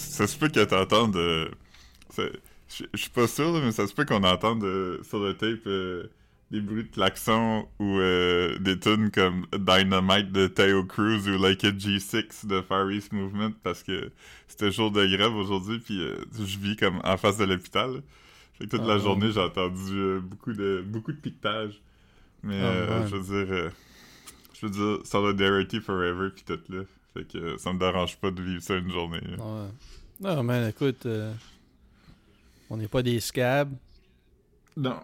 ça se peut que t'entendes... euh, Je suis pas sûr, là, mais ça se peut qu'on entende euh, sur le tape euh, des bruits de klaxon ou euh, des tunes comme Dynamite de Theo Cruz ou Like a G6 de Far East Movement parce que c'était jour de grève aujourd'hui puis je vis comme en face de l'hôpital. Fait que toute la Ah, journée j'ai entendu beaucoup de beaucoup de piquetage. Mais Ah, euh, ouais. je veux dire je veux dire Solidarity Forever puis tout là. Fait que ça me dérange pas de vivre ça une journée. là. Ouais. Non, man, écoute, euh, on n'est pas des scabs. Non.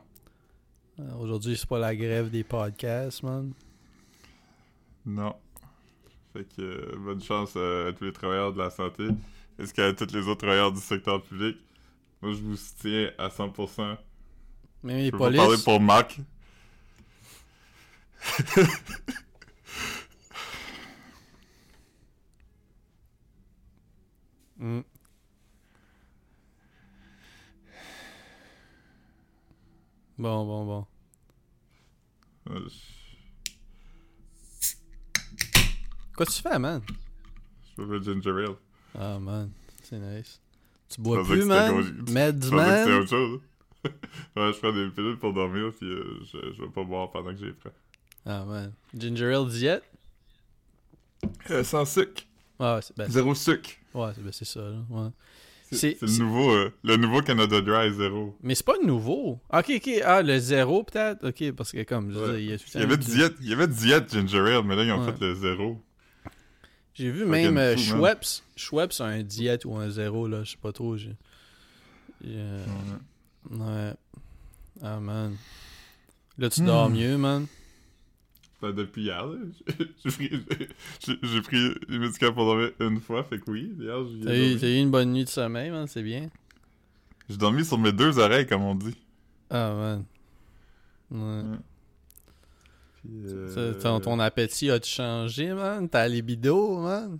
Euh, Aujourd'hui, c'est pas la grève des podcasts, man. Non. Fait que euh, bonne chance à tous les travailleurs de la santé. Est-ce qu'à tous les autres travailleurs du secteur public? Moi, je vous soutiens à 100%. Même les Je peux pas parler polices. pour Marc. Mm. Bon, bon, bon. Euh, Quoi tu fais, man? Je veux ginger ale. Ah, man, c'est nice. Tu bois plus, man? gros- Meds, man? autre chose. ouais, je prends des pilules pour dormir, puis euh, je, je vais pas boire pendant que j'ai prends. Ah, man. Ginger ale diète? Euh, sans sucre. Ah, c'est ben, Zéro sucre. Ouais, c'est ben, c'est ça, là. Ouais. C'est le nouveau, euh, le nouveau Canada Dry zéro. Mais c'est pas nouveau. Ok, ok. Ah, le zéro, peut-être? Ok, parce que comme, je Ouais. dire, il y avait diète, il y avait diète ginger ale, mais là ils ont Ouais. fait le zéro. J'ai vu même euh, fou. Schweppes. Schweppes a un diète ou un zéro, là. Je sais pas trop. Euh, Ouais. Ah, man. Là, tu dors Hmm. mieux, man. Ben, depuis hier, là, j'ai pris, pris les médicaments pour dormir une fois, fait que oui, hier, j'ai T'as eu, dormi. t'as eu une bonne nuit de sommeil, man. C'est bien. J'ai dormi sur mes deux oreilles, comme on dit. Ah, man. Ouais. Puis, euh, ton, ton appétit a-tu changé, man? T'as libido, man?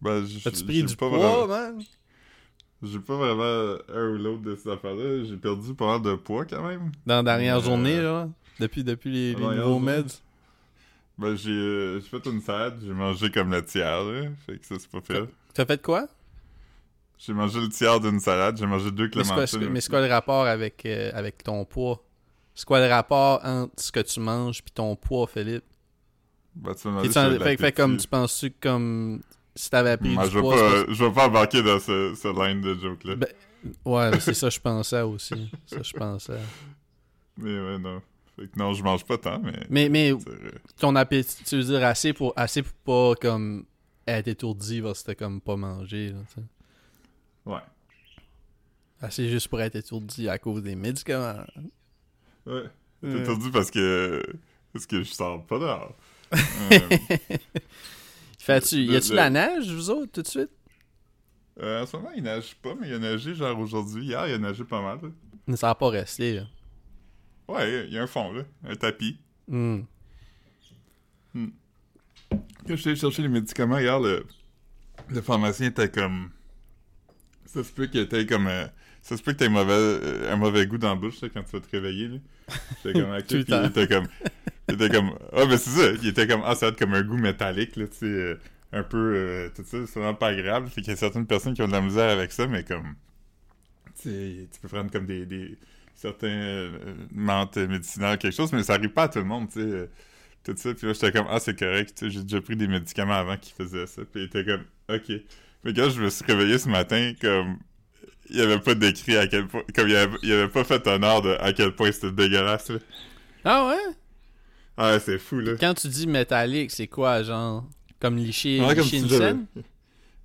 ben, As-tu j'ai pris du pas poids, vraiment- man? J'ai pas vraiment un ou l'autre de ces affaires-là. J'ai perdu pas mal de poids, quand même. Dans la dernière Euh, journée, là? Depuis, depuis les, la nouveaux meds? Ben, j'ai euh, j'ai fait une salade, j'ai mangé comme le tiers, là. Fait que ça, c'est pas fait. T'as fait quoi? J'ai mangé le tiers d'une salade, j'ai mangé deux Mais c'est quoi, clémentines. quoi- mais c'est quoi le rapport avec, euh, avec ton poids? C'est quoi le rapport entre ce que tu manges puis ton poids, Philippe? Ben, tu m'as fait, fait comme tu penses-tu que comme si t'avais pris Ben, du je vais poids? pas, je vais pas embarquer dans ce, ce line de joke-là. Ben, Ouais, c'est ça je pensais aussi. ça je pensais. Mais ouais, non. Fait que non, je mange pas tant, mais... Mais, mais vrai. ton appétit, tu veux dire assez pour assez pour pas comme être étourdi parce que t'as comme pas mangé. Là. Ouais. assez juste pour être étourdi à cause des médicaments. Ouais. T'es Euh. étourdi parce que... Parce que je sors pas dehors. Euh, Fais-tu, y a-tu de la neige, vous autres, tout de suite? euh, en ce moment, il neige pas, mais il a neigé genre aujourd'hui. Hier, il a neigé pas mal. là. Ça pas rester, là. Ouais, il y a un fond, là. Un tapis. Hmm. Quand je suis allé chercher les médicaments hier, le, le pharmacien était comme. Ça se peut qu'il était comme. euh, Ça se peut que t'aies mauvais, euh, un mauvais goût dans la bouche là, quand tu vas te réveiller. là. J'étais comme. il était comme. Il était comme. Ah, ben c'est ça. Il était comme. Ah, ça va être comme un goût métallique, là, tu sais. euh, un peu. euh, tout ça, c'est vraiment pas agréable. Fait qu'il y a certaines personnes qui ont de la misère avec ça, mais comme. Tu sais, tu peux prendre comme des. des certains euh, menthes médicinales, quelque chose, mais ça arrive pas à tout le monde, tu sais. euh, tout ça. Puis là, j'étais comme, ah, c'est correct, tu sais, j'ai déjà pris des médicaments avant qui faisaient ça. Puis il était comme, ok. Mais quand je me suis réveillé ce matin, comme, il avait pas décrit à quel point, comme il avait, il avait pas fait honneur de à quel point c'était dégueulasse, là. Ah ouais? Ah, c'est fou, là. Quand tu dis métallique, c'est quoi, genre? Comme licher, Ouais, comme licher si une scène?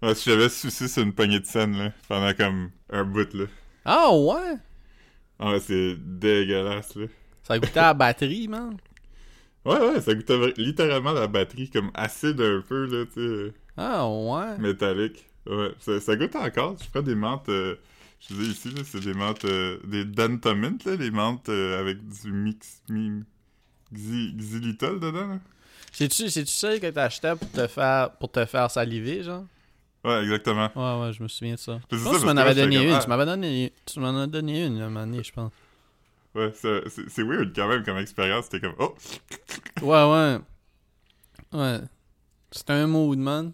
Ouais, si j'avais sucé sur une poignée de scène, là, pendant comme un bout, là. Ah ouais? Ah, ouais, c'est dégueulasse, là. Ça goûtait à la batterie, man. Ouais, ouais, ça goûtait littéralement la batterie, comme acide un peu, là, tu sais. Ah ouais? métallique. Ouais, ça, ça goûte encore. Je prends des menthes, euh, je disais ici, là, c'est des menthes, euh, des Dentamint, là, les menthes euh, avec du mix, mi, xy- xylitol dedans, là. C'est-tu, c'est-tu celle que t'achetais pour te faire, pour te faire saliver, genre? Ouais, exactement. Ouais, ouais, je me souviens de ça. Je pense que tu m'en avais donné une. Tu m'avais donné, m'en as donné une, un moment donné, je pense. Ouais, c'est weird quand même comme expérience. C'était comme, oh! Ouais, ouais. Ouais. C'est un mood, man.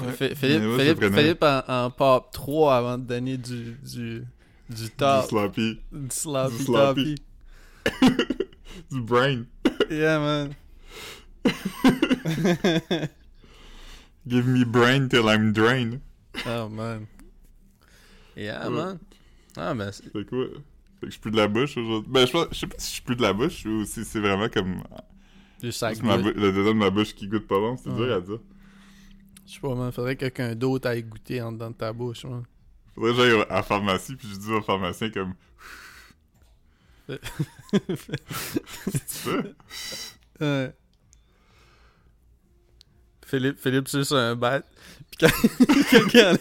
Ouais. Philippe, Philippe, en, en pop 3 avant de donner du, du, du Du top. sloppy. Du sloppy, Du sloppy. Du brain. Yeah, man. Give me brain till I'm drained. oh, man. Yeah, Ouais. man. Ah, ben, c'est- Fait quoi? Fait que je suis plus de la bouche aujourd'hui. Ben, je, pense- je sais pas si je suis plus de la bouche ou si c'est vraiment comme du sac ma le dedans de ma bouche qui goûte pas bon. C'est Ouais. dur à dire. Je sais pas, man. Faudrait que quelqu'un d'autre aille goûter en dedans de ta bouche, man. Faudrait que j'aille à la pharmacie puis je dis au pharmacien comme tu peux? Ouais. Philippe, Philippe, c'est sur un bat. Puis quand, quand, quand,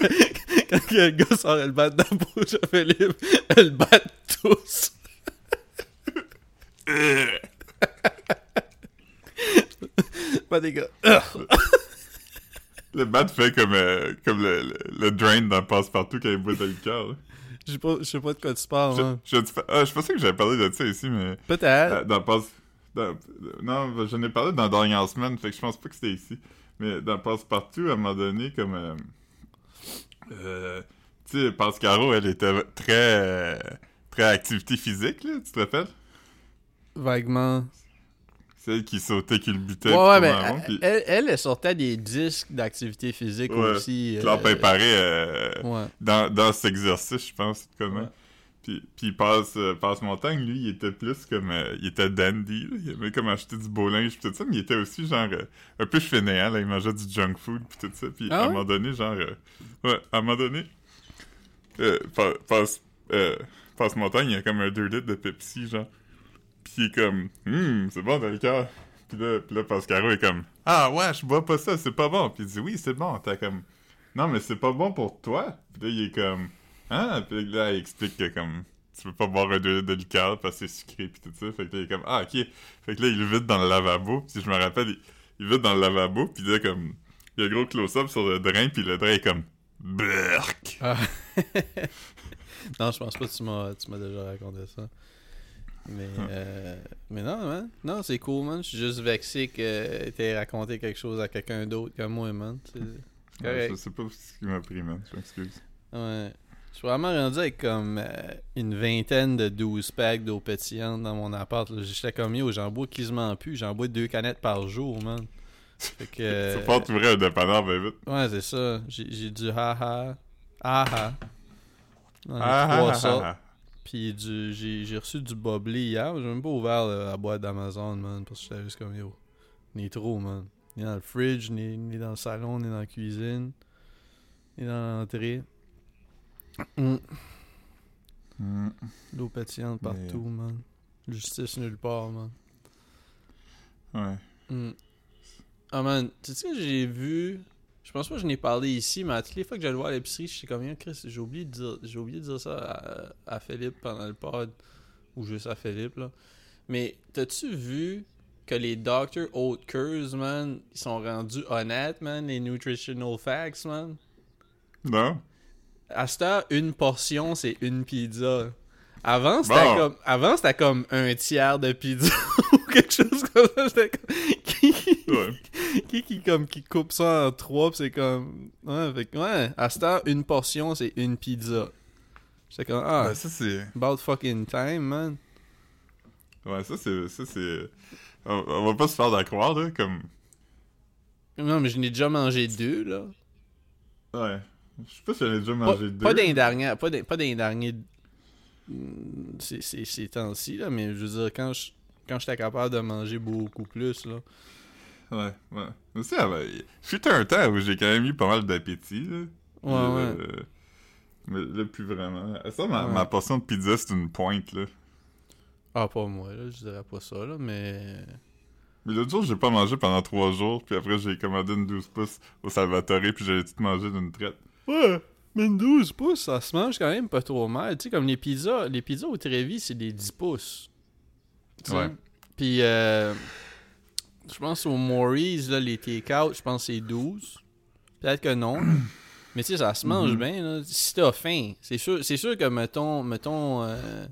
quand le gars sort le bat de la bouche à Philippe, elle bat tous. Pas des gars. Le bat fait comme, euh, comme le, le, le drain dans Passe-Partout quand il boit de l'alcool. Je sais pas, je sais pas de quoi tu parles, Je, je, ah, je pensais que j'avais parlé de ça ici, mais Peut-être. euh, dans Passe... dans- non, j'en ai parlé dans Dernière Semaine, fait que je pense pas que c'était ici. Mais dans Passe-Partout, à un moment donné, comme... Euh, euh, tu sais, Pascaro, elle était très... euh, très activité physique, là, tu te rappelles? Vaguement. Celle qui sautait, qui le butait, Ouais, mais en rond, puis elle, elle, elle sortait des disques d'activité physique Ouais. aussi. Claude euh, Pimparé, Ouais. dans, dans cet exercice, je pense, comment? Ouais. Puis, puis passe, euh, passe montagne, lui, il était plus comme, euh, il était dandy, là. il aimait comme acheter du beau linge pis tout ça, mais il était aussi genre euh, un peu fainéant, là, il mangeait du junk food pis tout ça, puis Ah à un moment donné, genre, euh, ouais, à un moment donné, euh, pa- passe, euh, passe montagne, il y a comme un 2 litres de Pepsi, genre, pis il est comme, hum, c'est bon dans le cœur. Puis là, pis là, Pascaro est comme, ah ouais, je bois pas ça, c'est pas bon. Puis il dit, oui, c'est bon. T'as comme, non, mais c'est pas bon pour toi. Puis là, il est comme, ah, puis là, il explique que comme, tu peux pas boire un 2 litres de liqueur parce que c'est sucré pis tout ça. Fait que là, il est comme, ah, ok. Fait que là, il vide dans le lavabo. Si je me rappelle, il, il vide dans le lavabo. Puis là, comme, il y a un gros close-up sur le drain. Puis le drain est comme, Burk. Ah. non, je pense pas que tu m'as, tu m'as déjà raconté ça. Mais, euh, mais non, man. Non, c'est cool, man. Je suis juste vexé que t'aies raconté quelque chose à quelqu'un d'autre que moi, man. C'est sais pas ce qui m'a pris, man. Je m'excuse. Ouais. Je suis vraiment rendu avec comme euh, une vingtaine de 12 packs d'eau pétillante dans mon appart. J'étais comme yo, j'en bois quasiment plus. J'en bois deux canettes par jour, man. Fait que. euh, pas t'ouvrir un dépanneur, ben vite. Ouais, c'est ça. J'ai du ha-ha. Ha-ha. Ah. Puis du, j'ai, reçu du bubbly hier. J'ai même pas ouvert la boîte d'Amazon, man. Parce que j'étais juste comme yo. Ni trop, man. Ni dans le fridge, ni, ni dans le salon, ni dans la cuisine. Ni dans l'entrée. Mm. L'eau pétillante Mais- partout, man. Justice nulle part, man. Ouais. Mm. Ah, man. Tu sais, j'ai vu. Je pense pas que je n'ai parlé ici, mais à toutes les fois que j'allais voir à l'épicerie, je sais combien, Chris, j'ai oublié de dire, j'ai oublié de dire ça à, à Philippe pendant le pod, ou juste à Philippe, là. Mais, t'as-tu vu que les Dr. Oatkers, man, ils sont rendus honnêtes, man, les nutritional facts, man? Non? À cette heure, une portion, c'est une pizza. Avant, c'était Bon. comme, avant, c'était comme un tiers de pizza ou quelque chose comme ça. C'était comme, qui, Ouais. qui, qui, comme, qui coupe ça en trois, pis c'est comme, ouais, fait que, ouais, à cette heure, une portion, c'est une pizza. J'étais comme, ah, Ben, ça, c'est... about fucking time, man. Ouais, ça, c'est... Ça, c'est... On, on va pas se faire d'accroire, là, comme... Non, mais je n'ai déjà mangé deux, là. Ouais. Je sais pas si j'en ai déjà Pas, mangé deux. pas dernières, pas dans, pas dans les derniers, mm, ces, temps-ci, là, mais je veux dire, quand je, quand j'étais capable de manger beaucoup plus, là. Ouais, ouais. Mais ça, avait... Fut un temps où j'ai quand même eu pas mal d'appétit, là. Ouais, ouais. Euh, Mais là, plus vraiment. Ça, ma, Ouais. ma portion de pizza, c'est une pointe, là. Ah, pas moi, là, je dirais pas ça, là, mais... Mais l'autre jour, j'ai pas mangé pendant trois jours, puis après, j'ai commandé une 12 pouces au Salvatore, puis j'avais tout mangé d'une traite. Ouais, mais une 12 pouces, ça se mange quand même pas trop mal. Tu sais, comme les pizzas, les pizzas au Trévis, c'est des 10 pouces. Ouais. Puis, euh, je pense au Maurice, là, les take-out, je pense que c'est 12. Peut-être que non. mais tu sais, ça se mange Mhm. bien, là. Si t'as faim, c'est sûr, sûr que, mettons, mettons euh,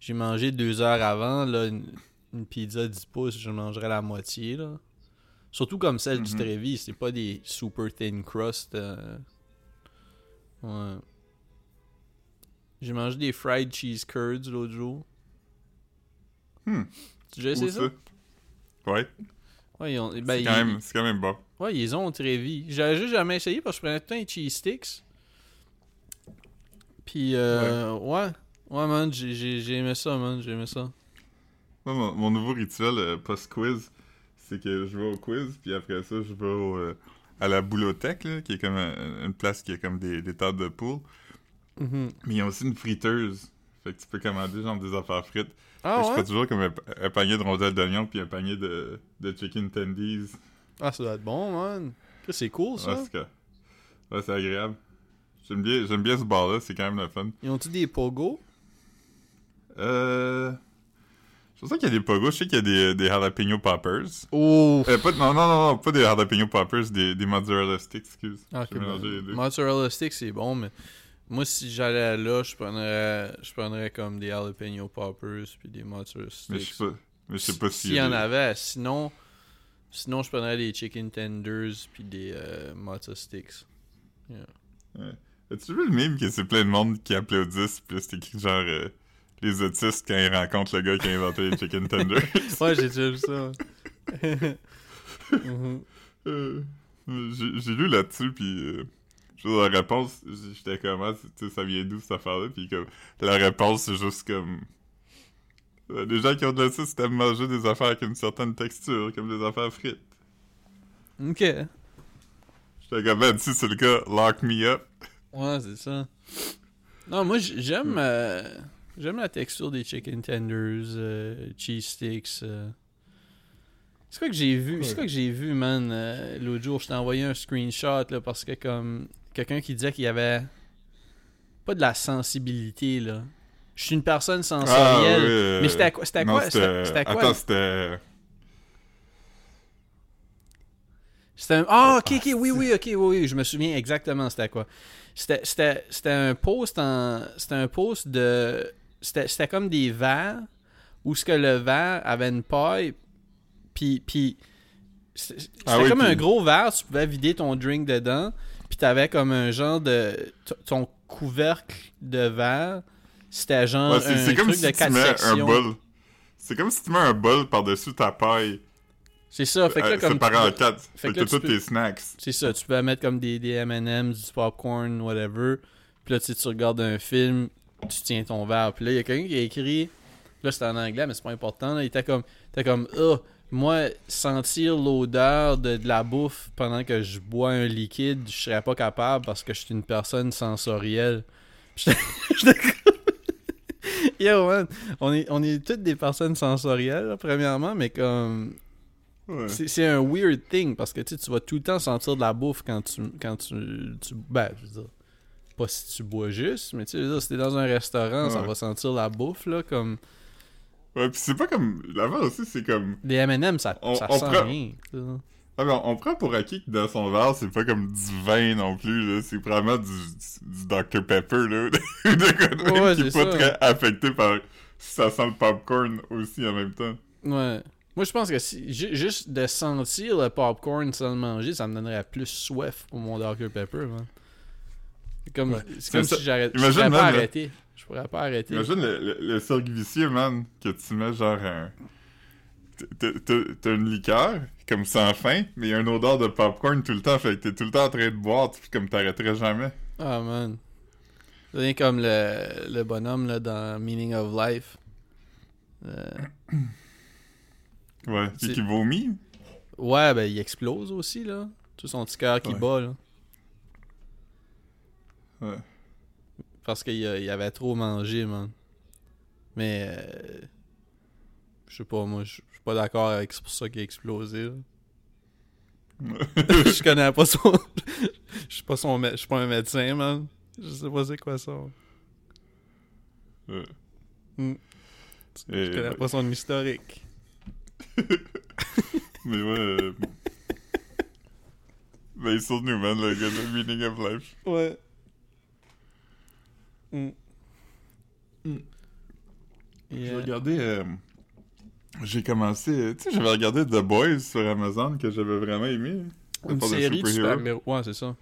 j'ai mangé deux heures avant, là, une, une pizza 10 pouces, je mangerais la moitié, là. Surtout comme celle du Mhm. Trevi, c'est pas des super thin crust. euh. Ouais. J'ai mangé des fried cheese curds l'autre jour. Hmm. Tu as déjà essayé ça? Ouais, Ouais, ils ont, ben, c'est ils- quand, même- c'est quand même bon. ouais, ils ont au Trevi. J'avais juste jamais essayé parce que je prenais tout les cheese sticks. Puis, euh, ouais. Ouais, man, j'ai- j'ai j'ai aimé ça, man. J'ai aimé ça. Moi, mon, mon nouveau rituel euh, post-quiz, c'est que je vais au quiz, puis après ça, je vais au, euh, à la boulothèque, là, qui est comme un- une place qui a comme des, des tables de poule. Mhm. Mais ils ont aussi une friteuse. Fait que tu peux commander genre des affaires frites. Ah que Je ouais? fais toujours comme un, un panier de rondelles d'oignon puis un panier de, de chicken tendies. Ah, ça doit être bon, man. C'est cool, ça. Ouais, c'est que- ouais, agréable. J'aime bien, bien ce bar-là, c'est quand même le fun. Ils ont-tu des pogo? Euh... Je sais qu'il y a des pogos, je sais qu'il y a des, des jalapeno poppers. Oh! Euh, pas, non, non, non, non, pas des jalapeno poppers, des, des mozzarella sticks, excuse. Ah, ok, J'ai mélangé ben, les deux. mozzarella stick, c'est bon, mais moi, si j'allais là, je prendrais, je prendrais comme des jalapeno poppers puis des mozzarella Mais je sticks. sais pas, mais je sais pas si... S'il y en avait, sinon, sinon je prendrais des chicken tenders puis des euh, mozzarella sticks. As-tu vu le meme que c'est plein de monde qui applaudissent, puis c'est écrit genre... euh, les autistes quand ils rencontrent le gars qui a inventé les chicken tenders. Ouais, j'ai déjà vu ça. Mhm. Euh, j'ai lu là-dessus, puis euh, la réponse, j'étais comme, ah, tu sais, ça vient d'où cette affaire-là, puis comme, la réponse, c'est juste comme, euh, les gens qui ont de l'autisme aiment manger des affaires avec une certaine texture, comme des affaires frites. Ok. J'étais comme, ben, si c'est le cas, lock me up. Ouais, c'est ça. Non, moi, j'aime euh, j'aime la texture des chicken tenders, euh, cheese sticks. euh. C'est quoi que j'ai vu? C'est quoi que j'ai vu, man, euh, l'autre jour? Je t'ai envoyé un screenshot, là, parce que comme quelqu'un qui disait qu'il y avait pas de la sensibilité, là. Je suis une personne sensorielle. oui, euh, Mais c'était à quoi? C'était à quoi? C'était quoi? Attends, c'était... C'était un... Ah, ok, ok, oui, oui, ok, oui, oui, je me souviens exactement c'était quoi. C'était un post en... C'était un post de... C'était, c'était comme des verres où ce que le verre avait une paille, puis... puis c'était c'était Ah oui, comme puis- un gros verre, tu pouvais vider ton drink dedans, puis t'avais comme un genre de... Ton couvercle de verre, c'était genre Ouais, c'est un c'est comme truc si de tu quatre mets un sections. bol... C'est comme si tu mets un bol par-dessus ta paille, C'est ça, fait que là, euh, comme... séparé en quatre. fait que tous peux- tes snacks. C'est ça, tu peux mettre comme des, des M&M's, du popcorn, whatever. Puis là, tu sais, tu regardes un film, tu tiens ton verre. Puis là, il y a quelqu'un qui a écrit, là, c'était en anglais, mais c'est pas important. Là, il était comme, était comme, ah, moi, sentir l'odeur de, de la bouffe pendant que je bois un liquide, je serais pas capable parce que je suis une personne sensorielle. Yo, man, on est, on est toutes des personnes sensorielles, là, premièrement, mais comme, Ouais. c'est c'est un weird thing parce que tu sais, tu vas tout le temps sentir de la bouffe quand tu. Quand tu, tu ben, je veux dire, pas si tu bois juste, mais tu sais, si t'es dans un restaurant, ça va sentir la bouffe, là, comme. Ouais, pis c'est pas comme... L'avant aussi, c'est comme... Des MM, ça, On- ça on sent prend- rien. Ah, mais on, on prend pour acquis que dans son verre, c'est pas comme du vin non plus, là. C'est vraiment du, du Dr Pepper, là. de quoi Ouais, qui est pas ça. très affecté par... Si ça sent le popcorn aussi en même temps. Ouais. Moi, je pense que si, ju- juste de sentir le popcorn sans le manger, ça me donnerait plus soif pour mon Dr Pepper, man. C'est comme, Ouais. c'est comme C'est si j'arrêtais. Je Imagine, pourrais pas arrêter. Je pourrais pas arrêter. Imagine le, le, le cercle vicieux, man, que tu mets genre un... t'as- une liqueur, comme sans fin, mais il y a une odeur de popcorn tout le temps, fait que t'es tout le temps en train de boire, puis comme t'arrêterais jamais. Ah, man. C'est comme le, le bonhomme là, dans Meaning of Life. Euh, Ouais, C'est- qui, qui vomit? ouais, ben il explose aussi, là. Tout son petit cœur qui Ouais. bat, là. Ouais. Parce qu'il il avait trop mangé, man. Mais. euh, je sais pas, moi, je suis pas d'accord avec c'est pour ça qu'il a explosé, je connais pas son. Je suis pas son. Je suis pas un médecin, man. Je sais pas c'est quoi ça. Ouais. Et- Je connais pas son historique. Mais ouais. euh, Ben, il saute nous, man, le gars de Meaning of Life. Ouais. Mm. Mm. J'ai regardé. euh, j'ai commencé. Tu sais, j'avais regardé The Boys sur Amazon que j'avais vraiment aimé. Une série de super-héros. Ouais, c'est ça.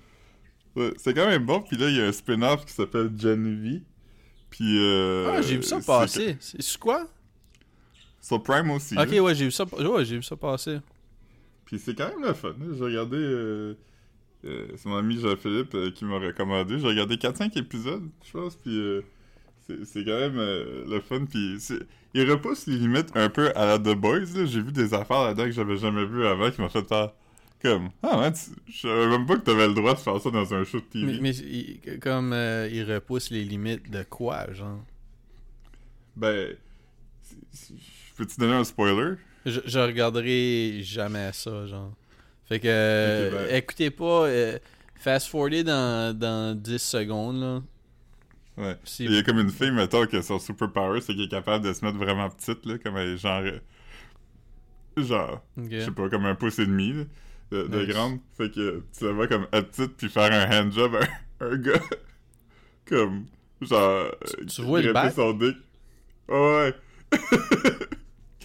Ouais, c'est quand même bon. Puis là, il y a un spin-off qui s'appelle Gen V. Puis. Euh, ah, j'ai vu ça passer. C'est quoi? Sur Prime aussi. Ok, là. ouais, j'ai vu ça. Ouais, j'ai vu ça passer. Puis c'est quand même le fun. là. J'ai regardé. Euh, c'est mon ami Jean-Philippe euh, qui m'a recommandé. J'ai regardé 4-5 épisodes, je pense. Puis euh, c'est quand même le fun. Puis il repousse les limites un peu à la The Boys. J'ai vu des affaires là-dedans que j'avais jamais vu avant qui m'ont fait faire. Comme, ah ouais, tu- je savais même pas que t'avais le droit de faire ça dans un show de TV. Mais, mais il- comme il repousse les limites de quoi, genre? Ben, peux-tu donner un spoiler? Je, je regarderai jamais ça, genre. Fait que, euh, ben. écoutez pas, euh, fast forwarder dans, dans 10 secondes, là. Ouais. Si- Il y a comme une fille, mettons, que son superpower, c'est qu'elle est capable de se mettre vraiment petite, là, comme elle est genre. euh, genre, je sais pas, comme un pouce et demi, là, de, de Nice. grande. Fait que tu la vois comme être petite, puis faire un handjob à un, un gars. comme, genre. Tu- tu vois le bac? son dick. Ouais.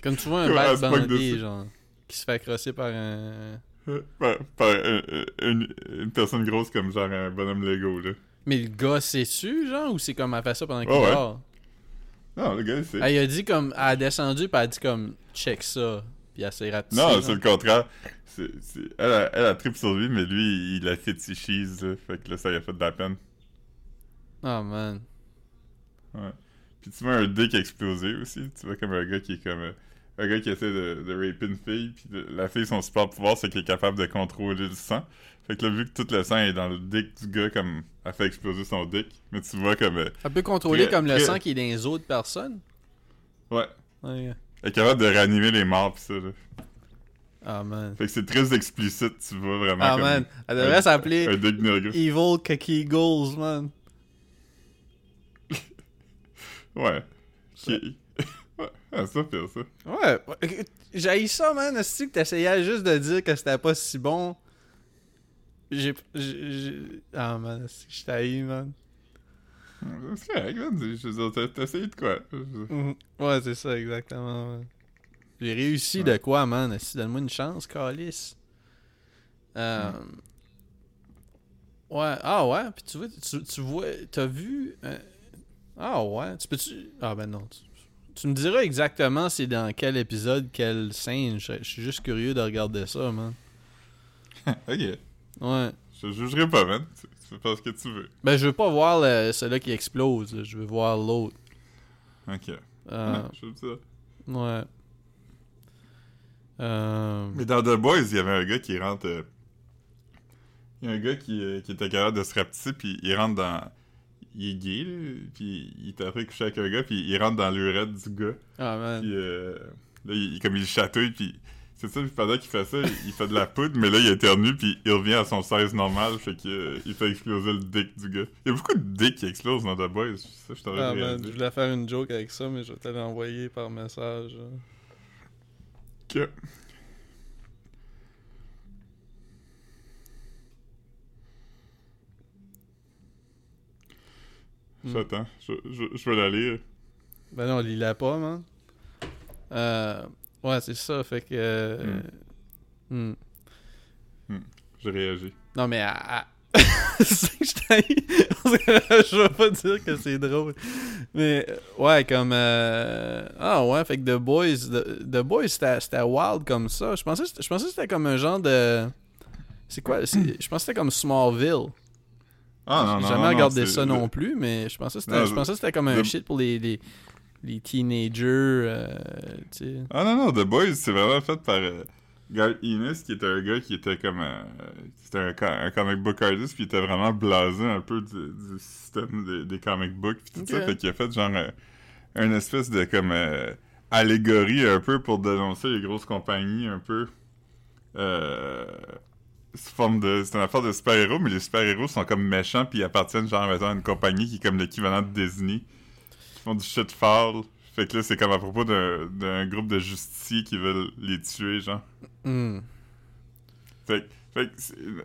Comme tu vois un bac bandé, dessus. genre, qui se fait crosser par un... par par un- un- une, une personne grosse comme genre un bonhomme Lego, là. Mais le gars, c'est-tu, genre, ou c'est comme elle fait ça pendant qu'il Ouais, ouais. dort? Non, le gars, c'est. Elle a dit comme, elle a descendu, puis elle a dit comme, check ça, puis elle s'est. Non, c'est le contraire. Elle, a, elle a trip sur lui, mais lui, il la fétichise, là. Fait que là, ça lui a fait de la peine. Oh, man. Ouais. Puis tu vois un dick exploser aussi. Tu vois comme un gars qui est comme... euh, un gars qui essaie de, de raper une fille, puis de- la fille, son super pouvoir, c'est qu'elle est capable de contrôler le sang. Fait que là, vu que tout le sang est dans le dick du gars, comme... Elle fait exploser son dick. Mais tu vois comme... euh, Elle peut contrôler Très- comme le très- sang qui est dans les autres personnes? ouais. Ouais. Elle est capable de réanimer les morts, pis ça, là. Ah, man. Fait que c'est très explicite, tu vois, vraiment Ah, man. Elle devrait s'appeler. Evil Cookie Goals, man. Ouais. Qui- ouais, ah, ça pire, ça. Ouais, j'ai ça, man. Est-ce que t'essayais juste de dire que c'était pas si bon? J'ai. Ah, man, je t'haïs, man? C'est correct, man. Je veux dire, t'as- essayé de quoi? Mhm. Ouais, c'est ça, exactement. J'ai réussi Ouais. de quoi, man? Que donne-moi une chance, Calis? Euh... Ouais, ah ouais, puis tu vois, tu, tu vois, t'as vu... euh, Ah ouais, tu peux-tu... Ah ben non, tu, tu me diras exactement c'est dans quel épisode, quelle scène, je, suis juste curieux de regarder ça, man. ok. Ouais. Je jugerai pas, man. Tu, fais pas ce que tu veux. Ben je veux pas voir le- celui qui explose, là. je veux voir l'autre. Ok. Euh, Ouais, je veux ça. ouais. Euh... Mais dans The Boys, il y avait un gars qui rentre. euh, Il y a un gars qui, euh, qui était capable de se rapetisser, puis il rentre dans. Il est gay, là, puis il coucher avec un gars, puis il rentre dans l'urette du gars. Ah man. Puis euh, là, il, comme il le chatouille, puis c'est ça, puis pendant qu'il fait ça, il fait de la poudre, mais là, il éternue, puis il revient à son size normal, fait qu'il euh, il fait exploser le dick du gars. Il y a beaucoup de dicks qui explosent dans The Boys, ça, je t'aurais Ah man, je voulais faire une joke avec ça, mais je vais te l'envoyer par message. hein. Ok. J'attends, je, je, je vais la lire. Ben non, il l'a pas, man. Euh, ouais, c'est ça, fait que... euh, hmm. J'ai réagi. Non, mais... à- à- je vais pas dire que c'est drôle. Mais, ouais, comme... euh, Ah ouais, fait que The Boys... The, The Boys, c'était wild comme ça. Je pensais, que c'était- je pensais que c'était comme un genre de... C'est quoi? Je pensais que c'était comme Smallville. Ah J'ai jamais regardé ça non plus, mais je pensais que c'était, Non, je pensais que c'était comme un shit pour les, les, les teenagers, euh. Ah non, non, The Boys, c'est vraiment fait par euh, Guy Ennis, qui était un gars qui était comme... euh, c'était un, co- un comic book artist, puis il était vraiment blasé un peu du, du système des, des comic books, puis tout ça. Fait qu'il a fait genre euh, une espèce de comme euh, allégorie un peu pour dénoncer les grosses compagnies un peu... Euh, forme de c'est une affaire de super-héros mais les super-héros sont comme méchants puis ils appartiennent genre à une compagnie qui est comme l'équivalent de Disney qui font du shit foul fait que là c'est comme à propos d'un groupe de justiciers qui veulent les tuer genre Hmm. fait, que- fait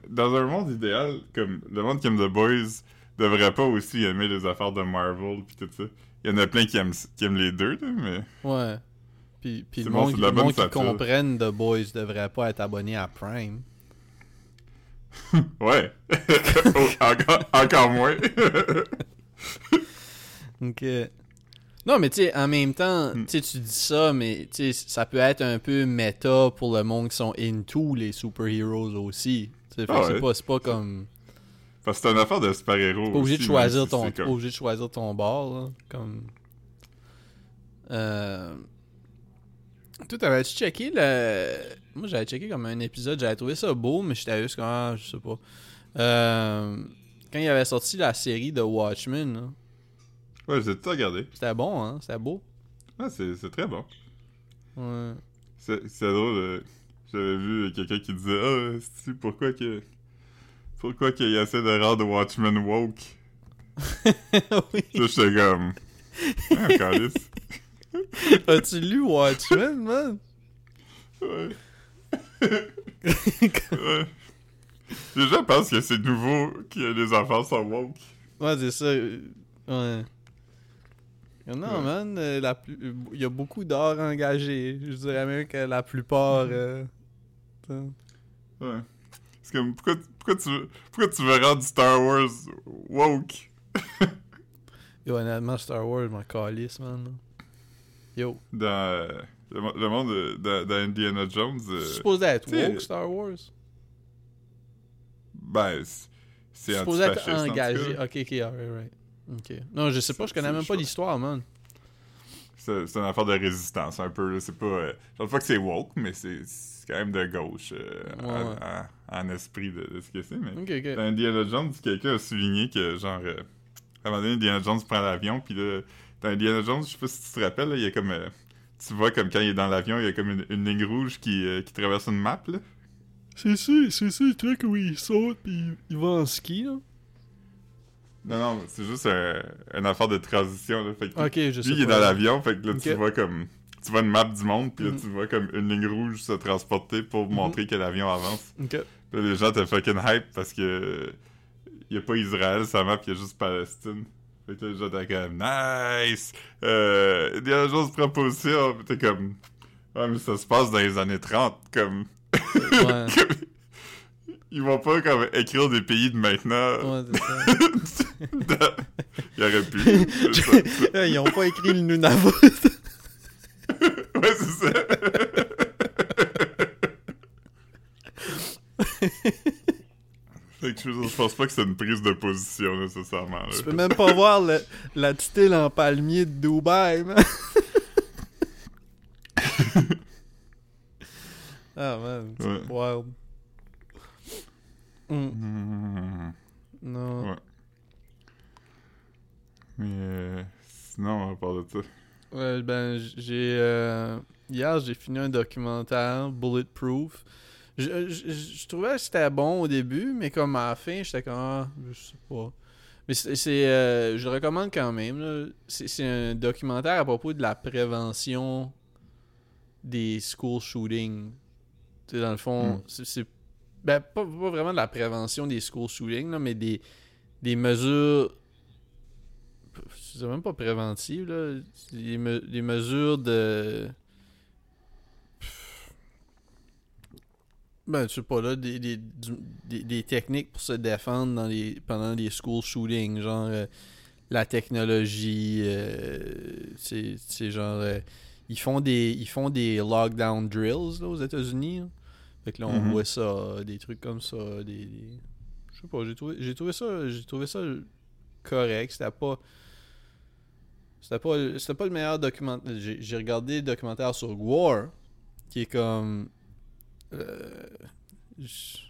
dans un monde idéal comme le monde qui aime The Boys devrait pas aussi aimer les affaires de Marvel puis tout ça il y en a plein qui aiment qui aiment les deux là, mais Ouais. Puis, puis le bon, monde, le monde qui comprenne The Boys devrait pas être abonné à Prime. Ouais. Encore, encore moins. Ok. Non, mais tu sais, en même temps, Hmm. tu dis ça, mais tu ça peut être un peu méta pour le monde qui sont into les superheroes aussi. Ah que c'est ouais. pas, pas comme. Parce que c'est une affaire de super-héros. Pas obligé de choisir si ton, comme- obligé de choisir ton bord, là. Comme. Euh... Toi, t'avais-tu checké le. Moi, j'avais checké comme un épisode, j'avais trouvé ça beau, mais j'étais juste comme, ah, je sais pas. Euh... Quand il avait sorti la série de Watchmen, là, Ouais, j'ai tout regardé. c'était bon, hein? C'était beau. Ouais, c'est très bon. Ouais. C'est drôle. euh, J'avais vu quelqu'un qui disait Ah, c'est pourquoi que. Pourquoi qu'il essaie de rendre Watchmen woke? Oui. Ça, j'étais comme. Ah. As-tu lu Watchmen, man? Ouais. ouais. Les gens pensent que c'est nouveau que les enfants sont woke. Ouais, c'est ça. euh, Ouais. Non, Ouais. man, euh, la plus- euh, il y a beaucoup d'art engagé. Je dirais même que la plupart. euh, t'sais. Ouais. C'est comme, pourquoi, pourquoi, tu veux, pourquoi tu veux rendre Star Wars woke? Yo, honnêtement, Star Wars, je m'en calisse, man. Yo. dans euh, le, mo- le monde de, de- dans Indiana Jones? euh, C'est supposé être woke, Star Wars? ben, c'est- supposé être en engagé. Ok, ok, alright, right. Ok. Non, je sais pas, je connais même pas l'histoire, man. C'est une affaire de résistance, un peu. C'est pas. Euh, je pense pas que c'est woke, mais c'est quand même de gauche euh, Ouais, en, ouais. en- en esprit de, de ce que c'est. Mais Ok, ok. dans Indiana Jones, quelqu'un a souligné que, genre, euh, à un moment donné, Indiana Jones prend l'avion, puis là, dans Indiana Jones, je sais pas si tu te rappelles, là, il y a comme. Tu vois, comme quand il est dans l'avion, il y a comme une, une ligne rouge qui, euh, qui traverse une map, là. C'est ça, c'est ça le truc où il saute pis il va en ski, là. Non, non, c'est juste un- une affaire de transition, là. Fait que Ok, je sais lui, il est dans l'avion, fait que là, tu vois comme. Tu vois une map du monde, puis là, Mhm. tu vois comme une ligne rouge se transporter pour Mhm. montrer que l'avion avance. Ok. Là, les gens étaient fucking hype parce que. Il y a pas Israël, sa map, il y a juste Palestine. Fait que là, étaient comme Nice! Euh. Indiana Jones prend position, Puis t'es comme. Ouais, mais ça se passe dans les années 30, comme. Ouais. Ils vont pas comme écrire des pays de maintenant. Ouais, c'est ça. dans- Il aurait pu. Ils ont pas écrit le Nunavut. Ouais, c'est ça. fait que je, je pense pas que c'est une prise de position nécessairement. là. Tu peux même pas voir le- la petite île en palmier de Dubaï, man. ah, man. c'est Ouais. Wild. Hmm, Hmm, non. Ouais. Mais euh, sinon, à part de ça. Ouais, ben, j'ai. euh, Hier, j'ai fini un documentaire, Bulletproof. Je, je- je trouvais que c'était bon au début, mais comme à la fin, j'étais comme. Ah, je sais pas. Mais c'est. euh, je le recommande quand même. C'est un documentaire à propos de la prévention des school shootings. Sais, dans le fond, Hmm. c'est-. Ben, pas, pas vraiment de la prévention des school shootings, là, mais des, des mesures c'est même pas préventive, là. Des, me- des mesures de. Ben, je sais pas, là, des, des, des, des techniques pour se défendre dans les, pendant les school shootings, genre euh, la technologie, euh, c'est genre. euh, ils, font des, ils font des lockdown drills là, aux États-Unis. Fait que là, on Mhm. voit ça, des trucs comme ça, des. des- Je sais pas, j'ai trouvé, trouvé ça. J'ai trouvé ça correct. C'était pas. C'était pas, c'était pas le meilleur documentaire. J'ai, j'ai regardé le documentaire sur War, qui est comme. Euh,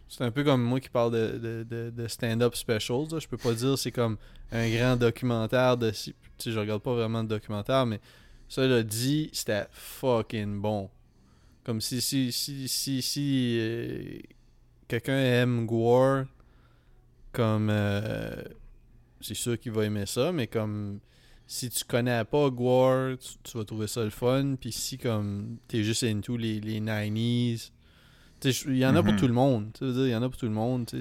c'est un peu comme moi qui parle de, de, de, stand-up specials. là. Je peux pas dire c'est comme un grand documentaire de. si- je regarde pas vraiment de documentaire, mais ça l'a dit, c'était fucking bon. Comme si, si, si, si, si euh, quelqu'un aime Gore, comme. euh, c'est sûr qu'il va aimer ça, mais comme si tu connais pas Gore, tu, vas trouver ça le fun. Puis si comme t'es juste into les, les 90s, tu sais, il y en a pour Mhm. tout le monde. Tu veux dire, il y en a pour tout le monde. sais.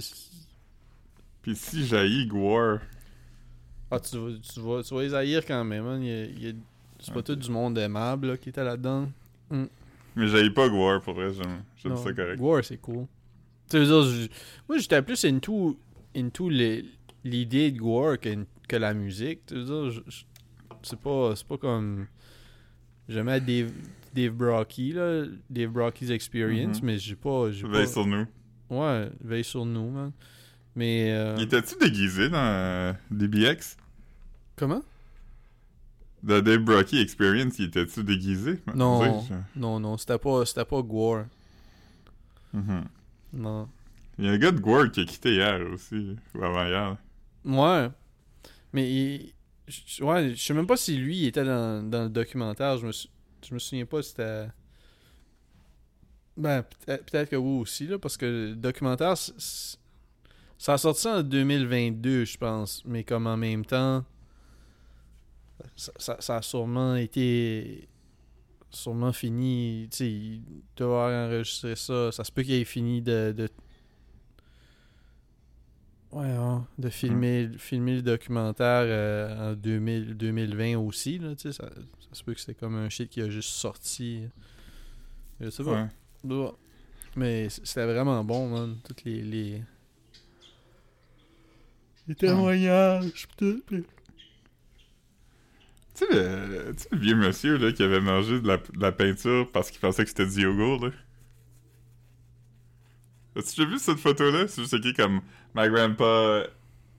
Puis si jaillit Gwar, Ah, tu tu vas, tu vas les haïr quand même. hein. C'est pas tout du monde aimable là, qui était là-dedans. Mm. Mais j'avais pas Gwar, pour vrai, j'aime ça correct. War, c'est cool. Tu sais, moi, j'étais plus into, into l'idée de War que, que la musique. Tu veux dire, je- je- c'est pas, c'est pas comme. J'aimais Dave, Dave Brocky, là, Dave Brocky's Experience, Mhm. mais j'ai pas. J'ai Veille pas... sur nous. Ouais, veille sur nous, man. Mais. euh, Il était-tu déguisé dans euh, DBX? Comment? Dans Dave Brocky Experience, il était-tu déguisé? Non. Non, non, c'était pas, c'était pas Gwar. je- Mhm. Non. Il y a un gars de Gwar qui a quitté hier aussi, ou avant-hier. Ouais. Mais il... je- ouais, je sais même pas si lui il était dans, dans le documentaire. Je me, sou- je me souviens pas si c'était. Ben, peut-être que oui aussi, là, parce que le documentaire, ça a sorti en 2022, je pense. Mais comme en même temps, ça, ça- a sûrement été. Sûrement fini. Tu sais, avoir enregistré ça. Ça se peut qu'il ait fini de Ouais, hein, de filmer, filmer le documentaire euh, en 2000, 2020 aussi, là, tu sais, ça, ça se peut que c'était comme un shit qui a juste sorti. Je sais pas. Ouais. Ouais. Mais c'était vraiment bon, man. Toutes les... Les, les témoignages, tout. Tu sais, le, le vieux monsieur là, qui avait mangé de la, de la peinture parce qu'il pensait que c'était du yogourt, là? As-tu déjà vu cette photo-là? C'est juste écrit comme My grandpa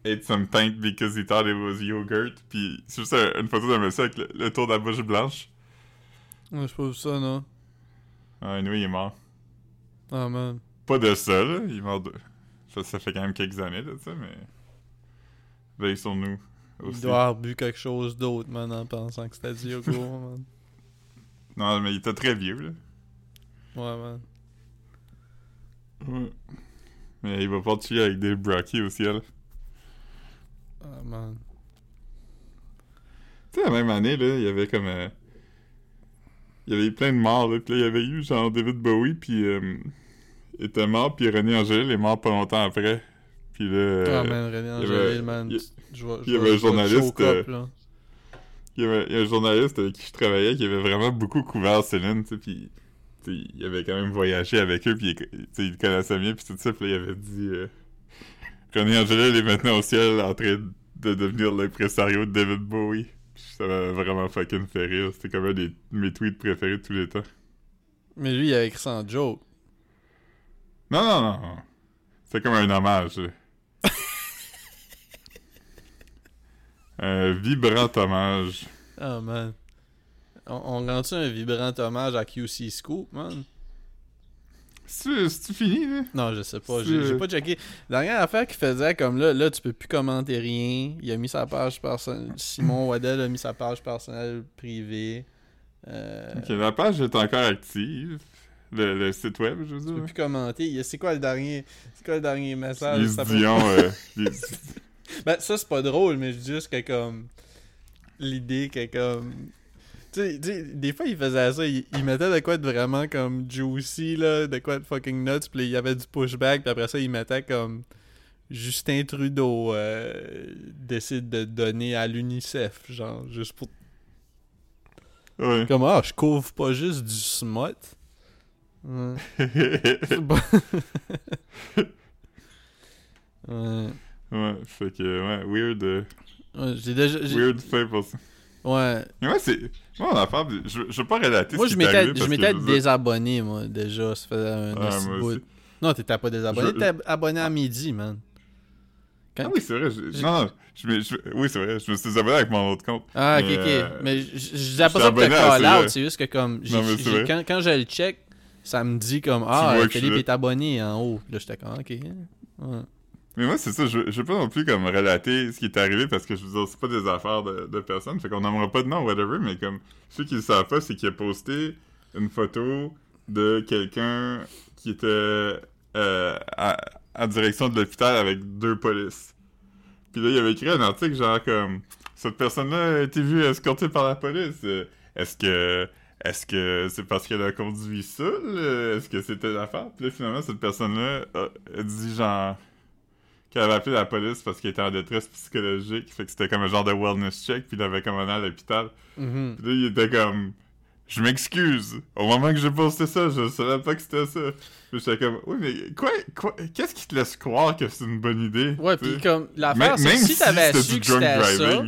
ate some paint because he thought it was yogurt. Puis c'est juste un- une photo d'un monsieur avec le, le tour de la bouche blanche. Ouais, j'ai pas vu ça, non? Ah, nous, il est mort. Ah, man. Pas de ça, là. Il est mort de. Ça, ça fait quand même quelques années, là, ça, mais. Veille sur nous. Il Aussi. doit avoir bu quelque chose d'autre, man, en pensant que c'était du yogourt, man. Non, mais il était très vieux, là. Ouais, man. Ouais. Mais il va pas tuer avec des Brocky au ciel. Ah, man. Tu sais, la même année, là, il y avait comme. euh, Il y avait eu plein de morts, là. Puis là, il y avait eu genre David Bowie, puis. euh, il était mort, puis René Angélil est mort pas longtemps après. Puis là. euh, ah, man, René il y Angélil, man. il- y avait un journaliste, euh. Il y, avait, un journaliste avec qui je travaillais qui avait vraiment beaucoup couvert Céline, tu sais, puis il avait quand même voyagé avec eux, puis il, connaissait bien, puis tout ça, puis là, il avait dit euh, René Angélil est maintenant au ciel en train de devenir l'impresario de David Bowie. Ça m'a vraiment fucking fait rire. C'était comme un des mes tweets préférés de tous les temps. Mais lui, il a écrit ça en joke. Non, non, non. C'était comme un hommage. un vibrant hommage. Ah, man. On, on rend-tu un vibrant hommage à QC Scoop, man? C'est-tu fini, là? Non, je sais pas. J'ai pas checké. La dernière affaire qu'il faisait, comme là, là, tu peux plus commenter rien. Il a mis sa page personnelle. Simon Waddell a mis sa page personnelle privée. Euh, Ok, la page est encore active. Le, le site web, je veux Tu peux dire. plus commenter. C'est quoi le dernier C'est quoi le dernier message? Les Ça Dion, euh, les- Ben, ça, c'est pas drôle, mais je dis juste que comme. L'idée que comme. Tu sais, tu sais, des fois, il faisait ça. Il, il mettait de quoi de vraiment comme juicy, là. De quoi de fucking nuts. Puis il y avait du pushback. Puis après ça, il mettait comme. Justin Trudeau euh, décide de donner à l'UNICEF, genre, juste pour. ouais. Comme, ah, je couvre pas juste du smut. Ouais. Ouais. ouais, fait que, ouais, weird, euh, Ouais, j'ai déjà. weird fait pour ça. Ouais. Ouais, c'est. Moi, mon affaire, je, je veux pas relater Moi, ce je m'étais je m'étais désabonné, moi, déjà. Ça faisait un Ah, bout. Non, t'étais pas désabonné. Je- T'étais abonné à midi, man. Quand- Ah oui, c'est vrai. je- Non, non, je, me- je- oui, c'est vrai. Je me suis abonné avec mon autre compte. Ah, ok, Mais, ok. euh, Mais je disais pas ça pour te call out. C'est juste que, comme, j'ai- Non, quand, quand je le check, ça me dit comme, ah, Philippe est abonné en haut. Là, j'étais comme, ok. Ouais. Mais moi, c'est ça, je, je veux pas non plus comme relater ce qui est arrivé parce que je veux dire, c'est pas des affaires de, personnes, fait qu'on n'aimera pas de nom, whatever, mais comme ceux qui le savent pas, c'est qu'il a posté une photo de quelqu'un qui était euh, à, en direction de l'hôpital avec deux polices. Puis là, il avait écrit un article genre comme cette personne-là a été vue escortée par la police. Est-ce que est-ce que c'est parce qu'elle a conduit seule? Est-ce que c'était l'affaire? Puis là, finalement, cette personne-là a dit genre qu'elle avait appelé la police parce qu'elle était en détresse psychologique. Fait que c'était comme un genre de wellness check, puis il l'avait commandé à l'hôpital. Mhm. Puis là, il était comme... je m'excuse. Au moment que j'ai posté ça, je savais pas que c'était ça. J'étais comme, oui, mais quoi, quoi qu'est-ce qui te laisse croire que c'est une bonne idée? Ouais, puis comme, l'affaire, c'est si si t'avais su que c'était ça,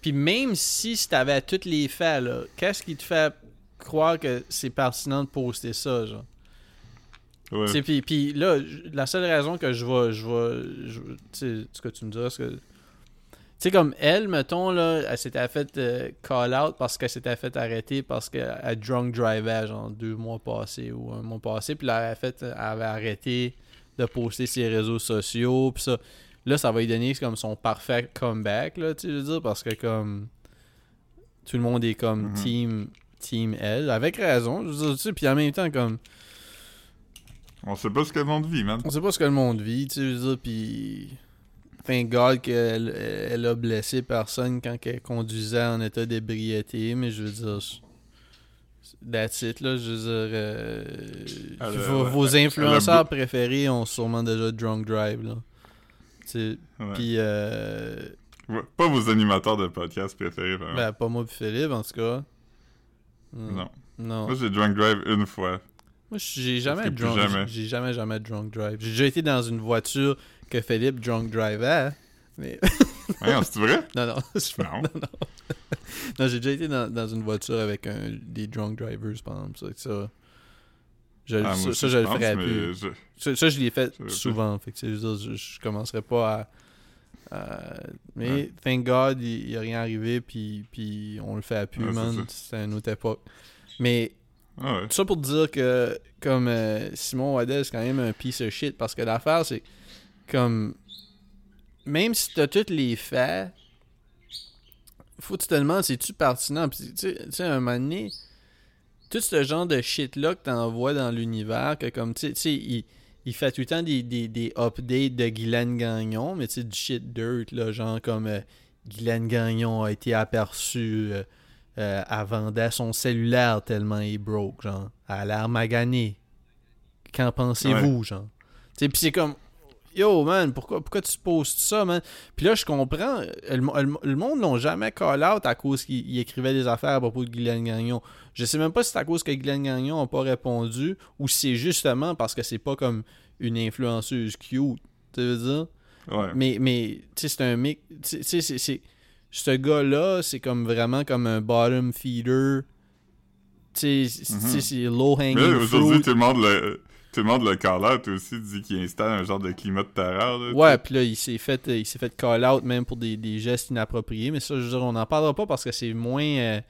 puis même si t'avais tous les faits, là, qu'est-ce qui te fait croire que c'est pertinent de poster ça, genre? Ouais. Puis, puis là, la seule raison que je vais. Je vais je- tu sais, ce que tu me diras, c'est que. Tu sais, comme elle, mettons, là, elle s'était fait euh, call out parce qu'elle s'était fait arrêter parce qu'elle drunk drivait, genre deux mois passés ou un mois passé. Puis là, elle, fait, elle avait arrêté de poster ses réseaux sociaux. Puis ça. Là, ça va lui donner comme son parfait comeback, là, tu sais, je veux dire, parce que comme. Tout le monde est comme Mhm. team. Team elle, avec raison, je veux dire, tu sais, puis en même temps, comme. On sait pas ce que le monde vit, man. On sait pas ce que le monde vit, tu sais, je veux dire, puis... Thank God qu'elle elle a blessé personne quand elle conduisait en état d'ébriété, mais je veux dire... That's it, là, je veux dire... euh, Elle vos, elle a influenceurs préférés ont sûrement déjà drunk drive, là. Tu sais, Ouais. puis... Euh, Ouais, Pas vos animateurs de podcast préférés, vraiment. ben, pas moi puis Philippe, en tout cas. non. Non. Moi, j'ai drunk drive une fois. Moi, j'ai jamais drunk. jamais. J'ai jamais, jamais drunk drive. J'ai déjà été dans une voiture que Philippe drunk drivait, mais... Ouais, c'est vrai? Non, non, pas- Non. non, non. Non, j'ai déjà été dans, dans une voiture avec un, des drunk drivers, par exemple. Ça, ça, je, Ah, ça, je le ferais plus. je- Ça, ça, je l'ai fait Je- je- souvent. Fait que, je, je, je commencerai pas à. à- mais, Ouais. thank God, il n'y a rien arrivé, puis, puis on le fait à plus, man. C'était une autre époque. Mais Ah tout ça pour dire que, comme euh, Simon Waddell, c'est quand même un piece of shit parce que l'affaire, c'est comme. Même si t'as tous les faits, faut tu te demandes, c'est-tu pertinent? Puis, tu sais- un moment donné, tout ce genre de shit-là que t'envoies dans l'univers, que comme, tu sais- il, il fait tout le temps des, des, des updates de Guylaine Gagnon, mais tu sais, du shit dirt, là, genre comme euh, Guylaine Gagnon a été aperçue. euh, euh, elle vendait son cellulaire tellement il est broke, genre. Elle a l'air maganée. Qu'en pensez-vous, genre? Tu sais, pis c'est comme, yo, man, pourquoi, pourquoi tu postes ça, man? Puis là, je comprends, euh, le, le- le monde l'ont jamais call out à cause qu'il il écrivait des affaires à propos de Guylaine Gagnon. Je sais même pas si c'est à cause que Guylaine Gagnon n'a pas répondu ou si c'est justement parce que c'est pas comme une influenceuse cute, tu veux dire? Ouais. Mais, mais tu sais, c'est un mec. Tu sais, c'est. Ce gars-là, c'est comme vraiment comme un bottom feeder. Tu sais, c'est- Mhm. c'est low Mais hanging là, aujourd'hui, tout le monde le. Tout le monde le call out aussi, dit qu'il installe un genre de climat de terreur. Là, Ouais, puis là, il s'est fait, il s'est fait call out même pour des, des gestes inappropriés. Mais ça, je veux dire, on n'en parlera pas parce que c'est moins. euh,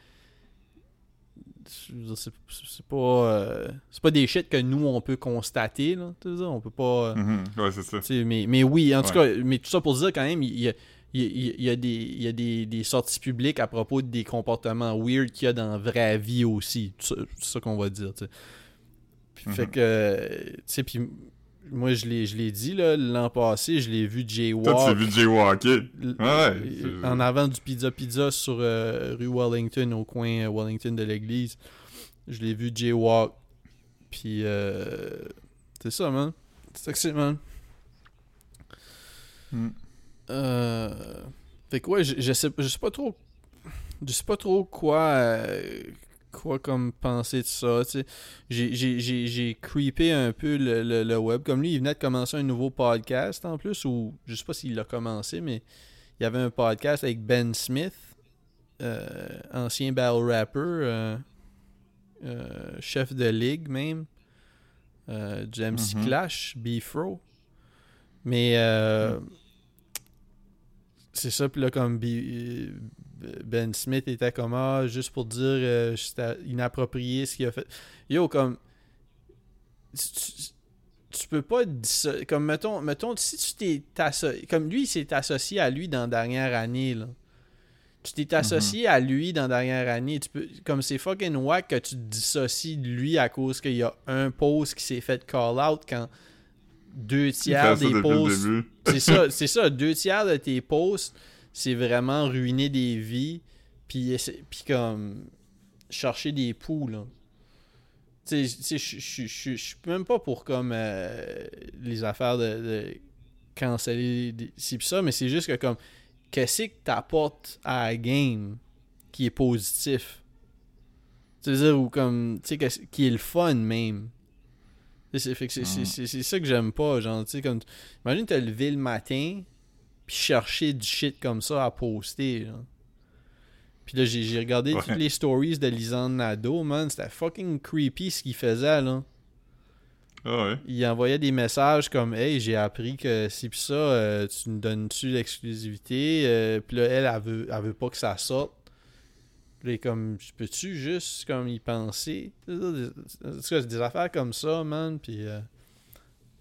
c'est pas. euh, c'est pas des shit que nous, on peut constater, là. Tu sais, on peut pas. euh, Mhm. Ouais, c'est ça. Mais, mais oui, en tout Ouais. cas, mais tout ça pour dire quand même, il y a, il y a- il y a des, y a des, des sorties publiques à propos des comportements weird qu'il y a dans la vraie vie aussi. C'est ça, qu'on va dire. Puis. Fait que, tu sais, puis moi, je l'ai je l'ai dit, là, l'an passé, je l'ai vu Toi, tu jaywalk. as vu jaywalker? Ouais, en avant du Pizza Pizza sur euh, rue Wellington, au coin euh, Wellington de l'église. Je l'ai vu jaywalk. Puis, euh, c'est ça, man. C'est c'est, man. Mm. Euh, fait que ouais, je, je sais, je sais pas trop. Je sais pas trop quoi. euh, quoi comme penser de ça. tu sais. J'ai- creepé un peu le, le- le web. Comme lui, il venait de commencer un nouveau podcast en plus, ou je sais pas s'il l'a commencé, mais il y avait un podcast avec Ben Smith, euh, ancien battle rapper, euh, chef de ligue même, du MC Mhm. Clash, Bifro. Mais euh, c'est ça, puis là, comme B- Ben Smith était comme ah, juste pour dire euh, c'était inapproprié ce qu'il a fait. Yo, comme tu, peux pas disso- comme mettons mettons si tu t'es comme lui il s'est associé à lui dans la dernière année là. Tu t'es associé à lui dans la dernière année, tu peux comme c'est fucking whack que tu te dissocies de lui à cause qu'il y a un post qui s'est fait call out quand deux tiers des posts c'est ça, c'est ça. Deux tiers de tes posts, c'est vraiment ruiner des vies, puis puis comme chercher des poux là. Tu sais, je- suis même pas pour comme euh, les affaires de, de canceller pis ça, mais c'est juste que comme qu'est-ce que t'apportes à la game qui est positif? Tu veux dire, ou comme, tu sais, qui est le fun même? C'est Mm. c'est ça que j'aime pas, genre, tu sais, comme, imagine te lever le matin, puis chercher du shit comme ça à poster, genre. Puis là, j'ai regardé Ouais. toutes les stories de Lisande Nadeau, man, c'était fucking creepy ce qu'il faisait, là. Ah ouais. Il envoyait des messages comme Hey, j'ai appris que si pis ça, euh, tu me donnes-tu l'exclusivité Euh, Puis là, elle, elle veut, elle veut pas que ça sorte. Puis comme, peux-tu juste comme y penser? C'est des- affaires comme ça, man. Puis, euh,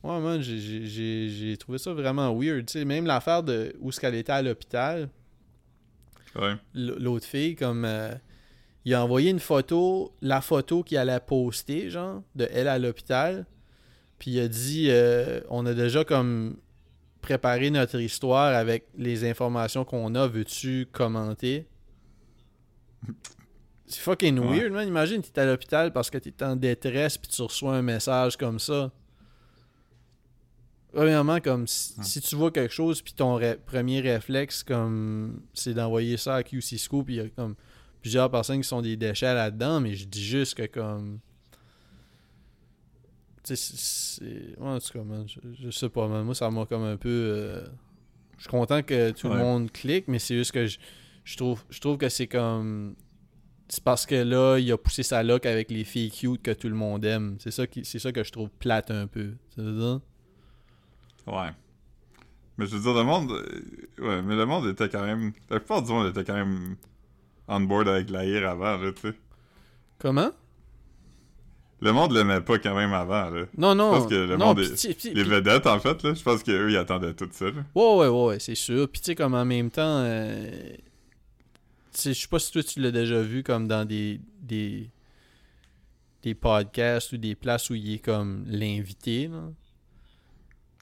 ouais, man, j'ai- trouvé ça vraiment weird. Même l'affaire de où est-ce qu'elle était à l'hôpital, Ouais. l'autre fille, comme. euh, il a envoyé une photo, la photo qu'il allait poster, genre, de elle à l'hôpital. Puis il a dit euh, on a déjà comme préparé notre histoire avec les informations qu'on a. Veux-tu commenter? C'est fucking Ouais. weird, man. Imagine, t'es à l'hôpital parce que t'es en détresse puis tu reçois un message comme ça. Premièrement, comme si, si tu vois quelque chose puis ton ré- premier réflexe comme c'est d'envoyer ça à QC Scoop, il y a comme plusieurs personnes qui sont des déchets là-dedans, mais je dis juste que comme tu sais, c'est- en tout cas, man, je, je sais pas, man. Moi, ça m'a comme un peu. euh, Je suis content que tout le monde clique, mais c'est juste que je, je trouve, je trouve que c'est comme. C'est parce que là, il a poussé sa lock avec les filles cute que tout le monde aime. C'est ça, qui, c'est ça que je trouve plate un peu. Ça veut dire? Ouais. Mais je veux dire, le monde. euh, Ouais, mais le monde était quand même. La plupart du monde était quand même on board avec l'AIR avant, là, tu sais. Comment? Le monde l'aimait pas quand même avant, là. Non, non. pense que le non, monde pis est- pis- Les pis- vedettes, en fait, là, je pense qu'eux, ils attendaient tout ça, là. Ouais, ouais, ouais, c'est sûr. Puis tu sais, comme en même temps, euh, je sais pas si toi tu l'as déjà vu comme dans des, des, des podcasts ou des places où il est comme l'invité, là.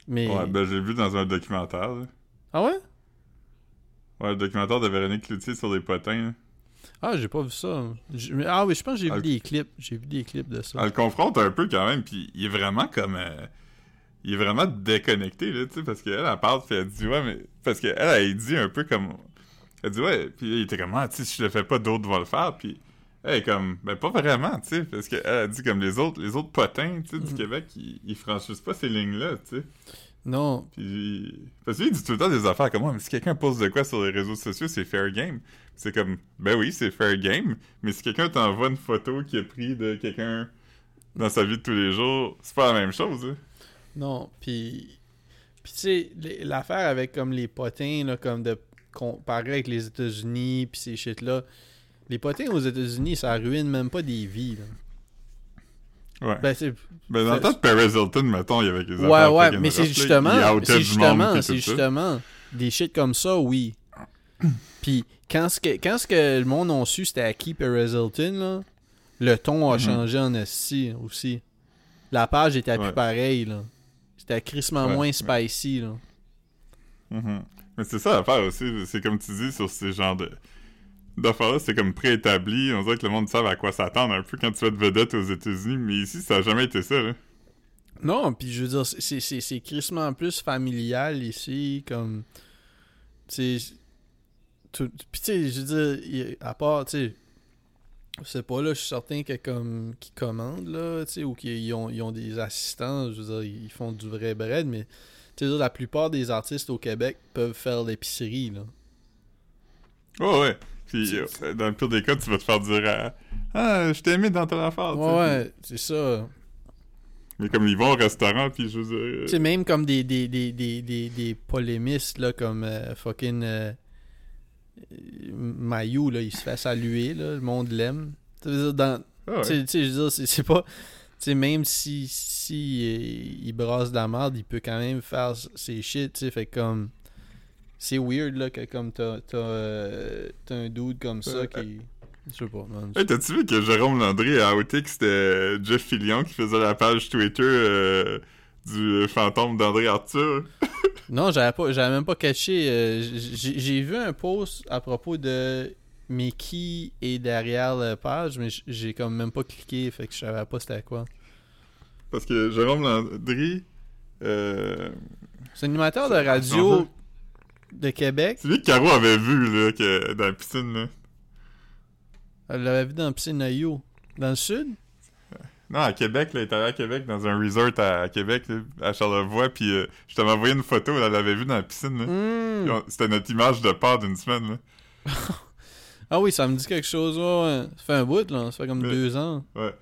Mais. Ouais, ben j'ai vu dans un documentaire, là. Ah ouais? Ouais, le documentaire de Véronique Cloutier sur des potins, là. Ah, j'ai pas vu ça. Ah oui, je pense que j'ai Ah, vu des clips. J'ai vu des clips de ça. Elle le confronte un peu quand même, puis il est vraiment comme. euh, il est vraiment déconnecté, là, tu sais, parce qu'elle, elle parle, puis elle dit, ouais, mais. Parce qu'elle, elle dit un peu comme. Elle dit, ouais, puis il était comme, ah, tu sais, si je le fais pas, d'autres vont le faire, puis. Elle est comme, ben pas vraiment, tu sais, parce qu'elle a dit comme les autres, les autres potins, tu sais, du Mhm. Québec, ils, ils franchissent pas ces lignes-là, tu sais. Non. Puis, parce qu'il dit tout le temps des affaires comme moi, mais si quelqu'un pose de quoi sur les réseaux sociaux, c'est fair game. C'est comme, ben oui, c'est fair game, mais si quelqu'un t'envoie une photo qui est pris de quelqu'un dans sa vie de tous les jours, c'est pas la même chose. hein. Non, puis puis tu sais l'affaire avec comme les potins là comme de comparer avec les États-Unis puis ces shit là. Les potins aux États-Unis, ça ruine même pas des vies là. Ouais. Ben c'est Ben, dans le temps de Paris Hilton, mettons, il y avait des Ouais ouais, mais c'est justement c'est justement, c'est justement des shit comme ça, oui. Puis quand ce que quand ce que le monde a su c'était à qui Paris Hilton là, le ton a Mhm. changé en esti aussi. La page était plus Ouais. pareille là. C'était crissement Ouais, moins spicy là. Mhm. Mais c'est ça l'affaire aussi, c'est comme tu dis sur ces genres de d'affaires-là, c'est comme préétabli, on dirait que le monde savent à quoi s'attendre un peu quand tu vas être vedette aux États-Unis, mais ici, ça a jamais été ça, là. Non, puis je veux dire, c'est- c'est c'est crissement plus familial ici, comme. Tu sais. Puis tu sais, je veux dire, à part, tu sais. Sais pas, là, je suis certain que comme. qui commandent, là, tu sais, ou qu'ils ont, ils ont des assistants, je veux dire, ils font du vrai bread, mais. Tu sais, la plupart des artistes au Québec peuvent faire l'épicerie, là. Ouais, ouais. Puis, euh, dans le pire des cas, tu vas te faire dire euh, Ah, je t'ai aimé dans ton affaire. Ouais, ouais, c'est ça. Mais comme ils vont au restaurant, puis je veux dire. Tu sais, même comme des, des, des, des, des, des polémistes, là, comme euh, fucking euh, euh, Mayou, là, il se fait saluer, là, le monde l'aime. Tu veux dire, dans, ah ouais. tu sais- je veux dire, c'est pas... Tu sais, même si, si il brasse de la merde, il peut quand même faire ses shit, tu sais, fait comme... C'est weird, là, que comme t'as euh, un dude comme ça Euh, qui... Je sais pas, man. Hey, t'as-tu vu que Jérôme Landry a outé que c'était Jeff Fillion qui faisait la page Twitter euh, du fantôme d'André Arthur? Non, j'avais pas, j'avais même pas euh, j'ai j'ai vu un post à propos de mais qui est derrière la page, mais j'ai comme même pas cliqué, fait que je savais pas c'était quoi. Parce que Jérôme Landry. Euh... C'est un animateur de radio de Québec. C'est lui que Caro avait vu, là, que, dans la piscine, là. Elle l'avait vu dans la piscine à You. Dans le sud? Non, à Québec, là, il était allé à Québec, dans un resort à, Québec, là, à Charlevoix, puis euh, je t'avais envoyé une photo, elle l'avait vue dans la piscine, là. Hmm. C'était notre image de part d'une semaine, là. Ah oui, ça me dit quelque chose. ouais. Ça fait un bout, là. Ça fait comme Ouais. deux ans. Ouais.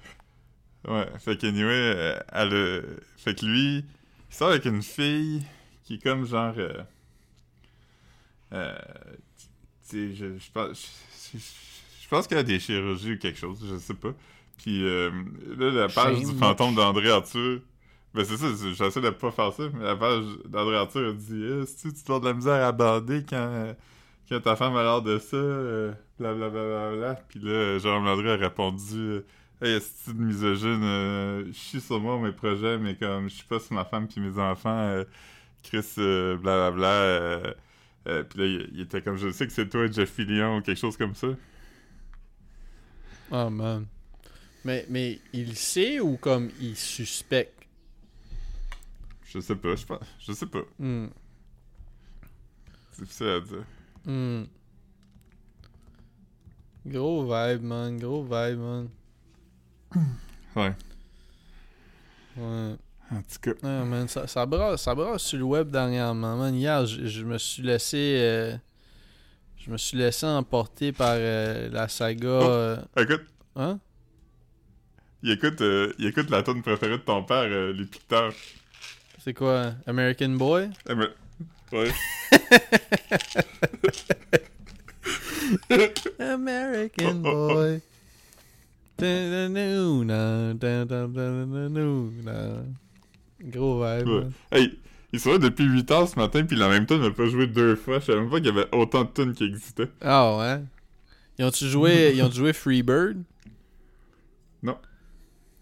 Ouais, fait qu'anyway, euh, elle a... Fait que lui, il sort avec une fille qui est comme genre... Euh... euh, tu sais, je, je pense... Je, je- je pense qu'elle a des chirurgies ou quelque chose, je sais pas. Puis euh, là, la page Shame. du fantôme d'André Arthur... Ben c'est ça, j'essaie de pas faire ça, mais la page d'André Arthur elle dit Eh, « Si tu dois de la misère à bander quand... euh, quand ta femme a l'air de ça, euh, blablabla. Bla, bla, bla. Puis là, Jérôme Landry a répondu Hey, est-ce que misogyne euh, Je suis sur moi, mes projets, mais comme je suis pas sur ma femme puis mes enfants, euh, Chris, euh, blablabla. euh, puis là, il, il était comme Je sais que c'est toi, Jeff Fillion, ou quelque chose comme ça. Oh man. Mais, mais il sait ou comme il suspecte? Je sais pas, je pense. Je sais pas. Hmm. C'est difficile à dire. Hmm. Gros vibe, man. Gros vibe, man. Ouais. Ouais. En tout cas. Ah, man, ça, ça, brasse, ça brasse sur le web dernièrement, man. Hier, je, je me suis laissé... euh, je me suis laissé emporter par euh, la saga... Oh. euh, Écoute, hein? il écoute, il écoute la tune préférée de ton père, Les Picteurs. C'est quoi? American Boy? Mais- Ouais. American oh, oh, oh. boy. Gros vibe. Hey, ils sont là depuis 8 heures ce matin, puis la même tune n'a pas joué deux fois. Je savais même pas qu'il y avait autant de tunes qui existaient. Ah ouais? Ils ont-tu joué, ils ont? Non.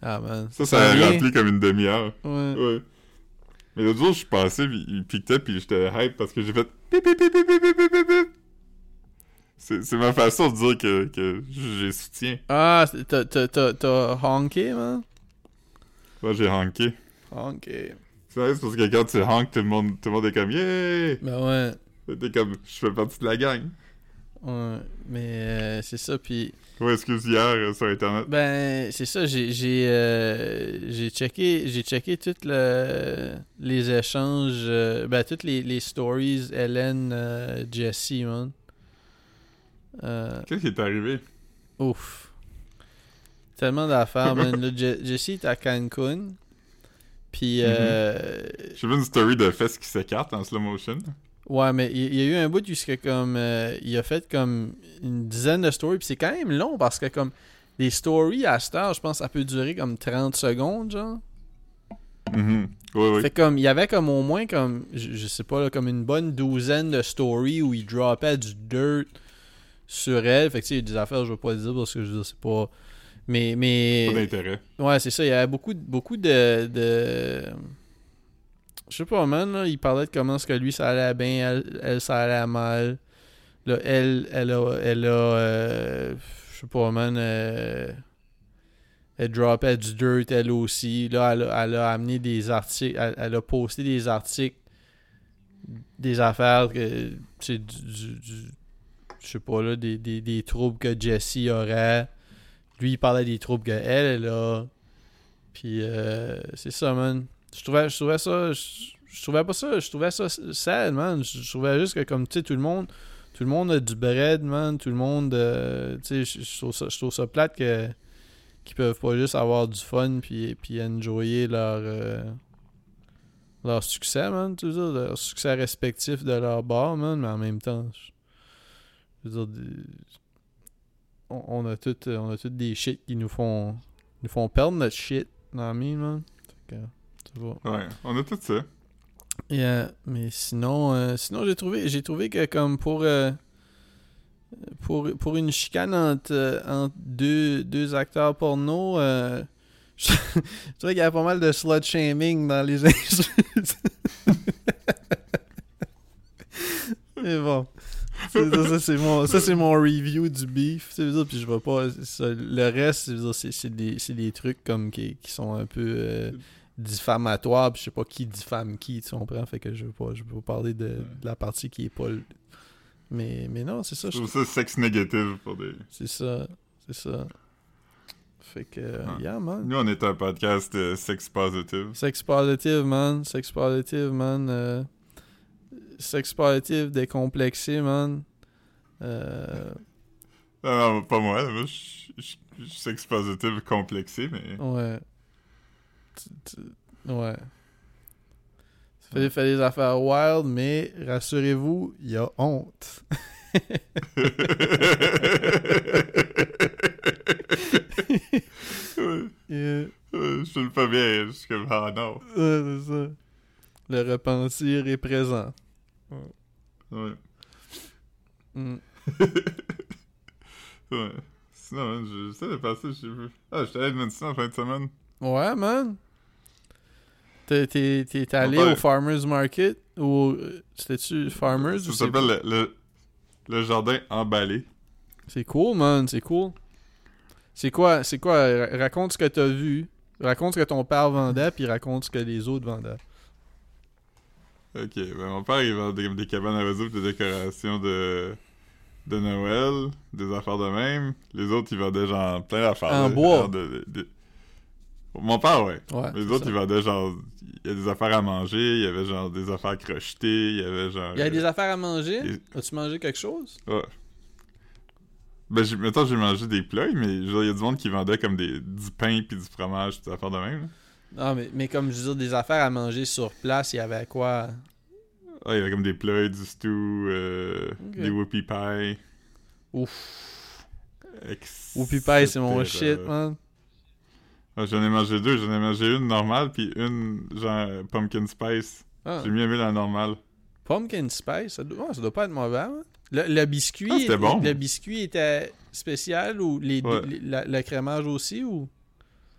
Ah man. Ça, ça a rempli comme une demi-heure. Ouais. Mais l'autre jour, je passais, puis il piquetait, puis j'étais hype parce que j'ai fait pip pip pip pip pip pip pip c'est ma façon de dire que, que j'ai soutien. Ah, t'as, honké, man? Moi, j'ai honké. Honké. C'est parce que quand tu honk, tout le monde, tout le monde est comme yeah! Ben ouais. T'es comme, je fais partie de la gang. Ouais. Mais euh, c'est ça, puis... Ouais, excuse hier euh, sur internet. Ben, c'est ça, j'ai j'ai euh, checké j'ai checké toutes le, les échanges euh, ben toutes les, les stories Hélène Jesse man. Euh, Qu'est-ce qui est arrivé? ouf. Tellement d'affaires man. Là, Je- Jesse est à Cancun. Puis euh, J'ai vu une story de fesses qui s'écarte en slow motion. ouais, mais il y, a eu un bout jusqu'à comme euh, il a fait comme une dizaine de stories puis c'est quand même long parce que comme les stories à cette heure, je pense ça peut durer comme 30 secondes genre. Mhm. Ouais, ouais. Fait comme, il y avait comme au moins comme, je, je sais pas, là, comme une bonne douzaine de stories où il droppait du dirt sur elle. Fait que tu sais, il y a des affaires, je vais pas le dire parce que je veux dire, c'est pas. Mais, mais. Pas d'intérêt. Ouais, c'est ça. Il y avait beaucoup, de- beaucoup de, de... Je sais pas, man. Là, il parlait de comment est-ce que lui, ça allait bien, elle, elle, ça allait mal. Là, elle, elle a... Elle a euh, je sais pas, man. euh, elle droppait du dirt, elle aussi. Là, elle, a- elle a amené des articles... Elle, elle a posté des articles, des affaires que... Tu sais, du... du- du- je sais pas, là, des, des, des troubles que Jessie aurait. Lui, il parlait des troubles qu'elle, elle a. Puis, euh, c'est ça, man. Je trouvais, je trouvais ça... Je, trouvais pas ça... Je trouvais ça sad, man. Je, trouvais juste que, comme, tu sais, tout le monde... Tout le monde a du bread, man. Tout le monde... euh, tu sais, je, trouve ça, je plate que... Qu'ils peuvent pas juste avoir du fun puis, puis enjoyer leur... euh, leur succès, man. Tu veux dire, leur succès respectif de leur bar, man. Mais en même temps... Je, je veux dire... on, on a toutes on a toutes des shit qui nous font nous font perdre notre shit dans la mine, man. Fait que. Ouais, on a tout ça. Yeah, mais sinon euh, sinon j'ai trouvé j'ai trouvé que comme pour euh, pour pour une chicane entre, euh, entre deux, deux acteurs porno euh, je, je trouvais qu'il y avait pas mal de slut shaming dans les insultes. Mais bon. Ça, ça, c'est mon, ça, c'est mon review du beef. tu sais, Puis je vais pas. ça, le reste, c'est- c'est c'est des, c'est des trucs comme qui, qui sont un peu euh, diffamatoires. Puis je sais pas qui diffame qui, tu comprends? Fait que je veux pas, je veux pas parler de, de la partie qui est pas. le- Mais, mais non, c'est ça. Je trouve ça sexe négatif pour des. c'est ça. C'est ça. Fait que, Ah. yeah, man. Nous, on est un podcast euh, sex positive. Sex positive, man. Sex positive, man. Euh, sex positive décomplexé, man. Euh, Non, non, pas moi. Moi, je suis sex positive complexé, mais... ouais. Tu- tu- ouais. Ça fait, fait des affaires wild, mais rassurez-vous, il y a honte. Ouais, Yeah. ouais, je file pas bien. Je suis comme, ah non. Ouais, c'est ça. Le repentir est présent. Ouais. Mm. ouais. Sinon, je- de passer, j'ai vu. Ah, j'étais à Edmonton en fin de semaine. Ouais, man. T'es, t'es, t'es allé Ouais. au Farmer's Market? Ou euh, c'était-tu Farmer's Ça c'est... s'appelle le, le, le jardin emballé. C'est cool, man, c'est cool. C'est quoi, c'est quoi, ra- raconte ce que t'as vu, raconte ce que ton père vendait, puis raconte ce que les autres vendaient. Ok, ben mon père il vend des, des cabanes à pis des décorations de, de Noël, des affaires de même. Les autres ils vendaient genre plein d'affaires. En bois. de- de- de- Mon père, ouais. Ouais. Les autres ça. ils vendaient genre. Il y a des affaires à manger, il y avait genre des affaires crochetées, il y avait genre. Il y a des euh, affaires à manger? et- As-tu mangé quelque chose? ouais. Ben, j'ai- mettons, j'ai mangé des plats, mais genre, il y a du monde qui vendait comme des, du pain pis du fromage, des affaires de même. là. Non, mais, mais comme je veux dire, des affaires à manger sur place, il y avait quoi? Ah, il y avait comme des plats, du stew, euh, Ok. des whoopie pie. Ouf. etc. Whoopie pie, c'est mon shit, man. Ah, j'en ai mangé deux. J'en ai mangé une normale, puis une genre pumpkin spice. Ah. J'ai mieux aimé la normale. Pumpkin spice, ça doit, ouais, ça doit pas être mauvais, hein? Le, le biscuit, Ah, c'était bon. le biscuit était spécial ou les, Ouais. les- la- le crémage aussi ou?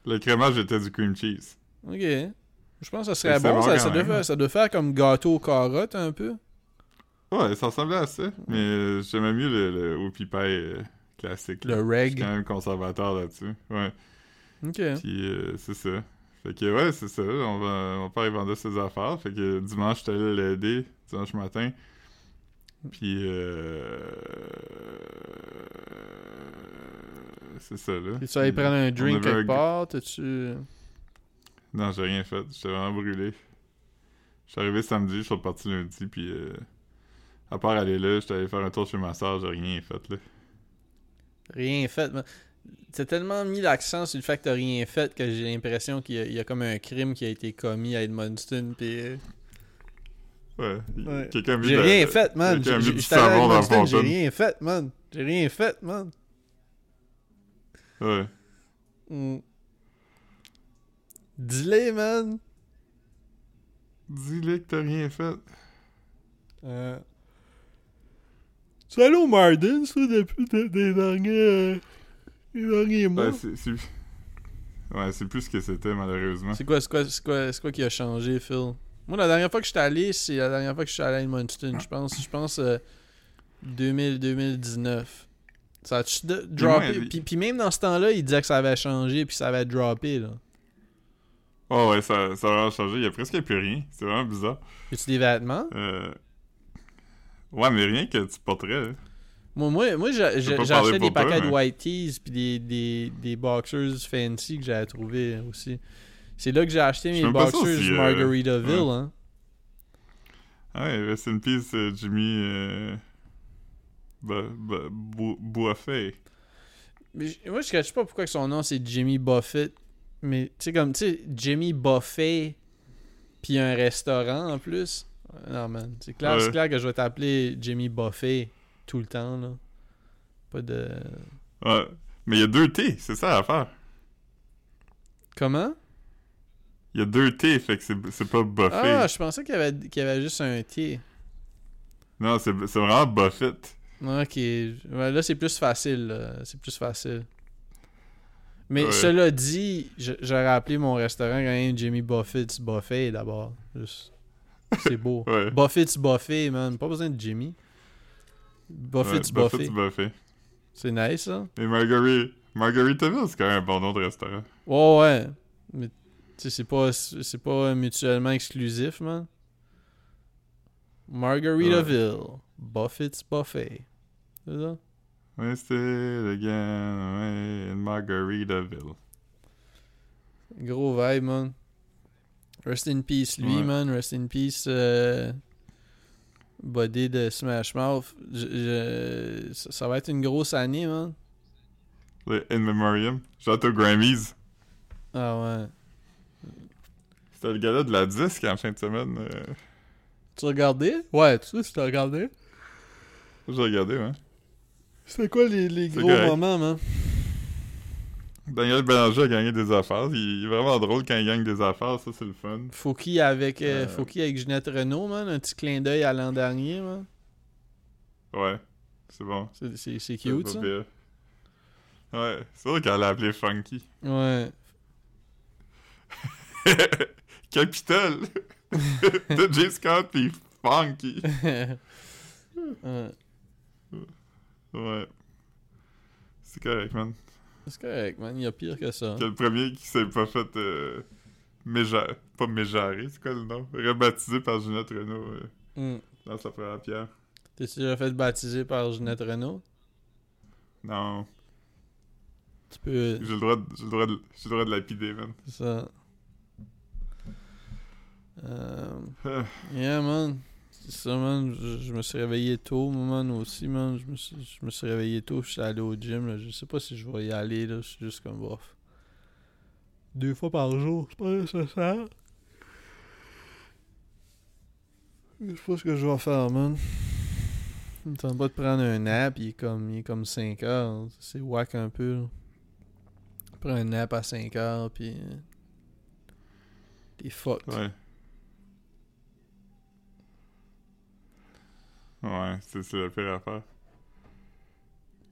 Le crémage était du cream cheese. Ok. Je pense que ça serait bon. Ça, ça, doit faire, ça doit faire comme gâteau aux carottes un peu. Ouais, ça ressemblait à ça. Mais j'aimais mieux le, le whoopie pie euh, classique. là. Le Je suis reg. quand même conservateur là-dessus. Ouais. Ok. Puis euh, c'est ça. Fait que ouais, c'est ça. On va, mon père il vendait ses affaires. Fait que dimanche, j'étais allé l'aider. Dimanche matin. Puis euh... C'est ça, là. Et tu allais Puis, prendre un drink quelque un- part, t'as-tu... Non, j'ai rien fait. J'étais vraiment brûlé. Je suis arrivé samedi, je suis reparti lundi, puis euh, à part aller là, j'étais allé faire un tour chez ma soeur, j'ai rien fait, là. Rien fait. man. T'as tellement mis l'accent sur le fait que t'as rien fait que j'ai l'impression qu'il y, a- il y a comme un crime qui a été commis à Edmundston. Pis... euh, Ouais. Quelqu'un J'ai rien fait, man. J'ai- rien fait, man. J'ai rien fait, man. Ouais. Mm. Dis-le, man. Dis-le que t'as rien fait. Euh... Tu es allé au Martin, ça, depuis des, des derniers, euh, des derniers mois? Ouais, c'est... Ouais, c'est plus ce que c'était, malheureusement. C'est quoi, c'est quoi, c'est quoi, c'est quoi qui a changé, Phil? Moi, la dernière fois que j'étais allé, c'est la dernière fois que je suis allé à Edmundston. Je pense, je pense euh, 2000, 2019. Ça a-tu droppé? puis même dans ce temps-là, il disait que ça avait changé puis ça avait droppé, là. Oh ouais, ça, ça a vraiment changé. Il y a presque plus rien. C'est vraiment bizarre. As-tu des vêtements? Euh... Ouais, mais rien que tu porterais. hein. Moi, moi, moi acheté des paquets de mais- white tees puis des, des, des boxers fancy que j'avais trouvé aussi. C'est là que j'ai acheté mes boxers si, euh, Margaritaville, hein. Ah Ouais, rest in peace, euh, Jimmy... Euh... J- moi, je ne sais pas pourquoi que son nom c'est Jimmy Buffett. Mais tu sais, comme, tu sais, Jimmy Buffet, puis un restaurant en plus. Non, man. C'est clair, Ouais. clair que je vais t'appeler Jimmy Buffet tout le temps, là. Pas de. Ouais. Mais il y a deux T, c'est ça l'affaire. Comment? Il y a deux T, fait que c'est pas Buffet. Ah, je pensais qu'il y, avait, y avait juste un T. Non, c'est vraiment Buffett. Ok. Ouais, là, c'est plus facile. là. C'est plus facile. Mais Ouais. cela dit, j'aurais appelé mon restaurant quand même Jimmy Buffett's Buffet d'abord. C'est beau. Ouais. Buffett's Buffet, man. Pas besoin de Jimmy. Buffett's Ouais, Buffet. Buffett's Buffet. C'est nice, ça. Et Marguerite... Margaritaville, c'est quand même un bon nom de restaurant. Ouais, ouais. Mais, tu sais, c'est pas, c'est pas mutuellement exclusif, man. Margaritaville. Buffett's Buffet. C'est ça? Wasted again, in Margaritaville. Gros vibe, man. Rest in peace, lui, Ouais. man. Rest in peace, euh, body de Smash Mouth. Je- je- ça, ça va être une grosse année, man. Le In Memoriam. J'ai hâte aux Grammys. Ah ouais. C'était le gala de la disque en fin de semaine. euh, Tu regardais? Ouais, tu sais, tu regardé? J'ai regardé, ouais. C'était quoi les, les gros correct. moments, man? Daniel Bélanger a gagné des affaires. Il est vraiment drôle quand il gagne des affaires, ça c'est le fun. Fouki avec, euh, Euh. Avec Ginette Renault, man. Un petit clin d'œil à l'an dernier, man. Ouais, c'est bon. C'est- cute, ça. pire. Ouais, c'est vrai qu'elle l'a appelé Funky. Ouais. Capitole de J. Scott pis Funky. ouais. Ouais. C'est correct, man. C'est correct, man. Il y a pire que ça. Que le premier qui s'est pas fait euh, méja- pas méjarer, c'est quoi le nom? Rebaptisé par Ginette Renault euh, Mm. dans sa première pierre. T'es-tu déjà fait baptiser par Ginette Renault? Non, Tu peux... j'ai le droit de, j'ai le droit de, j'ai le droit de lapider, man. C'est ça. Euh, Ah, yeah, man. C'est ça, man. Je, je me suis réveillé tôt, moi, man, aussi, man. Je me suis, je me suis réveillé tôt. Je suis allé au gym, là. Je sais pas si je vais y aller, là. Je suis juste comme bof. Deux fois par jour, c'est pas nécessaire. Je sais pas ce que je vais faire, man. Il me tente pas de prendre un nap, il est comme, il est comme 5 heures. C'est whack un peu, là. Prends un nap à 5 heures, puis... euh, T'es fucked. ouais. Ouais, c'est la pire affaire.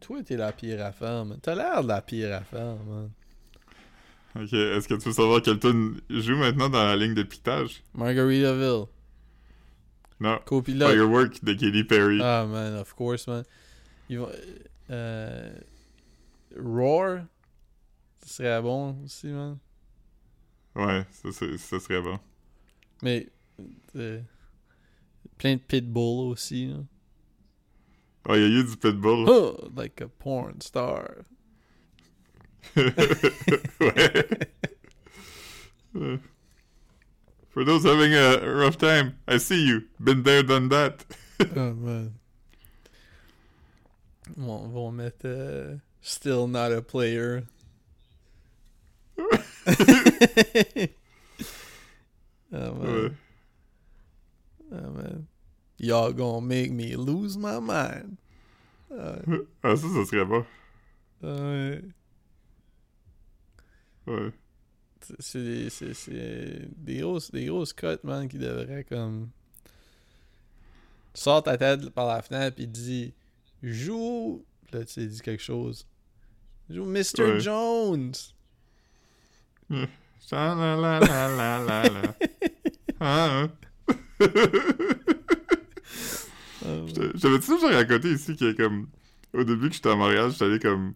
Toi, t'es la pire affaire, man. T'as l'air de la pire affaire, man. Ok, est-ce que tu veux savoir quel tune joue maintenant dans la ligne de piquetage? Margaritaville. Non. Copilote. Firework de Katy Perry. Ah, man, of course, man. Ils vont... Euh... Roar. Ce serait bon aussi, man. Ouais, ça, c'est- ça serait bon. Mais... euh, Plein de pitbull aussi, là. Oh, il y a eu du pitbull. Oh, like a porn star. ouais. For those having a rough time, I see you. Been there, done that. oh, man. Bon, vont mettre... euh, Still not a player. oh, man. Ouais. Oh, man. Y'all gonna make me lose my mind. Ah, Ah, ça, ça serait bon. ouais. Ouais. C'est- des, c'est- des grosses, des grosses cotes, man, qui devraient comme. Sors ta tête par la fenêtre et dis Joue. Là, tu dis quelque chose. Joue Mr. Ouais. Jones. Sha la la la la la la. Ah, hein? Je- J'avais-tu déjà raconté ici que, comme, au début que j'étais à Montréal, j'étais allé comme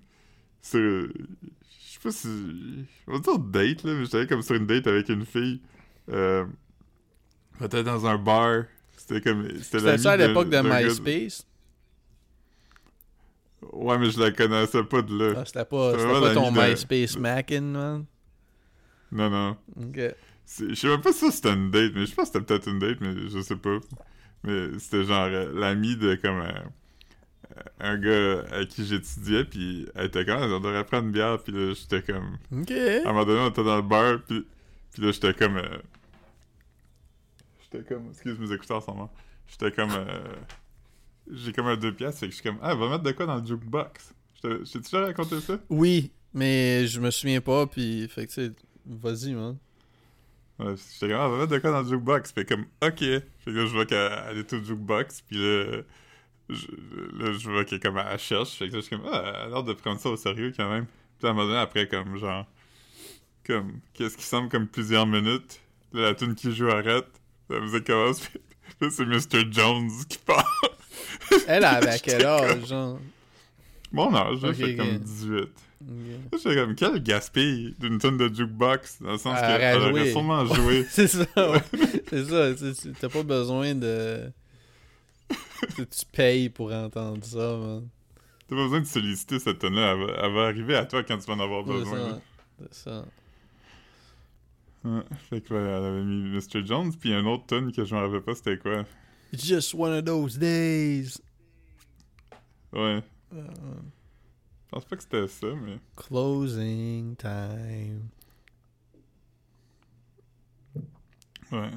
sur. Je sais pas si. On va dire date, là, mais j'étais allé comme sur une date avec une fille. Euh. Peut-être dans un bar. C'était comme. C'était ça à l'époque de MySpace? Ouais, mais je la connaissais pas de là. Ah, c'était pas, pas ton de- MySpace Mackin, man? Non, non. Ok. Je sais même pas si c'était une date, mais je pense que c'était peut-être une date, mais je sais pas. Mais c'était genre euh, l'ami de comme euh, un gars à qui j'étudiais, puis elle était comme, on devrait prendre une bière, puis là j'étais comme, Ok. à un moment donné on était dans le bar, puis, puis là j'étais comme, euh, j'étais comme, excuse mes écouteurs sont morts, j'étais comme, euh, j'ai comme un deux piastres, fait que je suis comme, ah, va mettre de quoi dans le jukebox? J'ai-tu déjà raconté ça? Oui, mais je me souviens pas, puis fait que tu sais, vas-y, man. Ouais, j'étais comme, ah, va mettre de quoi dans le jukebox? Fait comme, ok. Fait que là, je vois qu'elle est au jukebox, puis là, je, là, je vois qu'elle comme, elle cherche. Fait que là, je suis comme, ah, elle a l'air de prendre ça au sérieux quand même. Puis à un moment donné, après, comme, genre, comme, qu'est-ce qui semble comme plusieurs minutes. Là, la tune qui joue arrête. La musique commence, puis là, c'est Mr. Jones qui part. Elle avait à quel âge, genre? Mon âge, là, Ok, j'ai comme 18. Ok. Là, j'étais comme, quel gaspille d'une tune de jukebox, dans le sens Elle qu'elle aurait sûrement joué. C'est ça, ouais. c'est ça. T'as pas besoin de. tu payes pour entendre ça, man. T'as pas besoin de solliciter cette tonne-là. Elle, va- elle va arriver à toi quand tu vas en avoir besoin. C'est ça. Ouais. Fait que, elle avait mis Mr. Jones, puis un autre tonne que je me rappelle pas c'était quoi. It's just one of those days. Ouais. Euh, Je pense pas que c'était ça, mais. closing time. Ouais.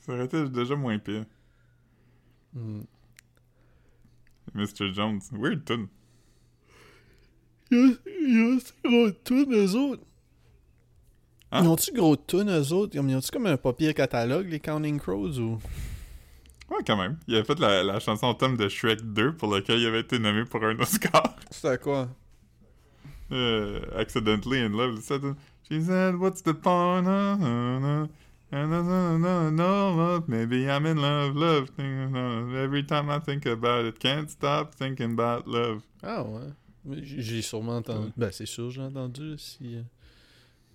Ça aurait été déjà moins pire. Hmm. Mr. Jones. Weird tune. Ils ont gros de tunes, eux autres. Hein? Ils ont-tu gros de tunes, eux autres? Ils ont-tu comme un papier catalogue, les Counting Crows, ou... Ouais, quand même. Il avait fait la, la chanson thème de Shrek 2 pour laquelle il avait été nommé pour un Oscar. C'était quoi? Euh, accidentally in love. She said, What's the point? No, no, no, love. Maybe I'm in love, love. Every time I think about it, can't stop thinking about love. Ah ouais. J'ai sûrement entendu. Ouais. Ben, c'est sûr, j'ai entendu. Si... euh.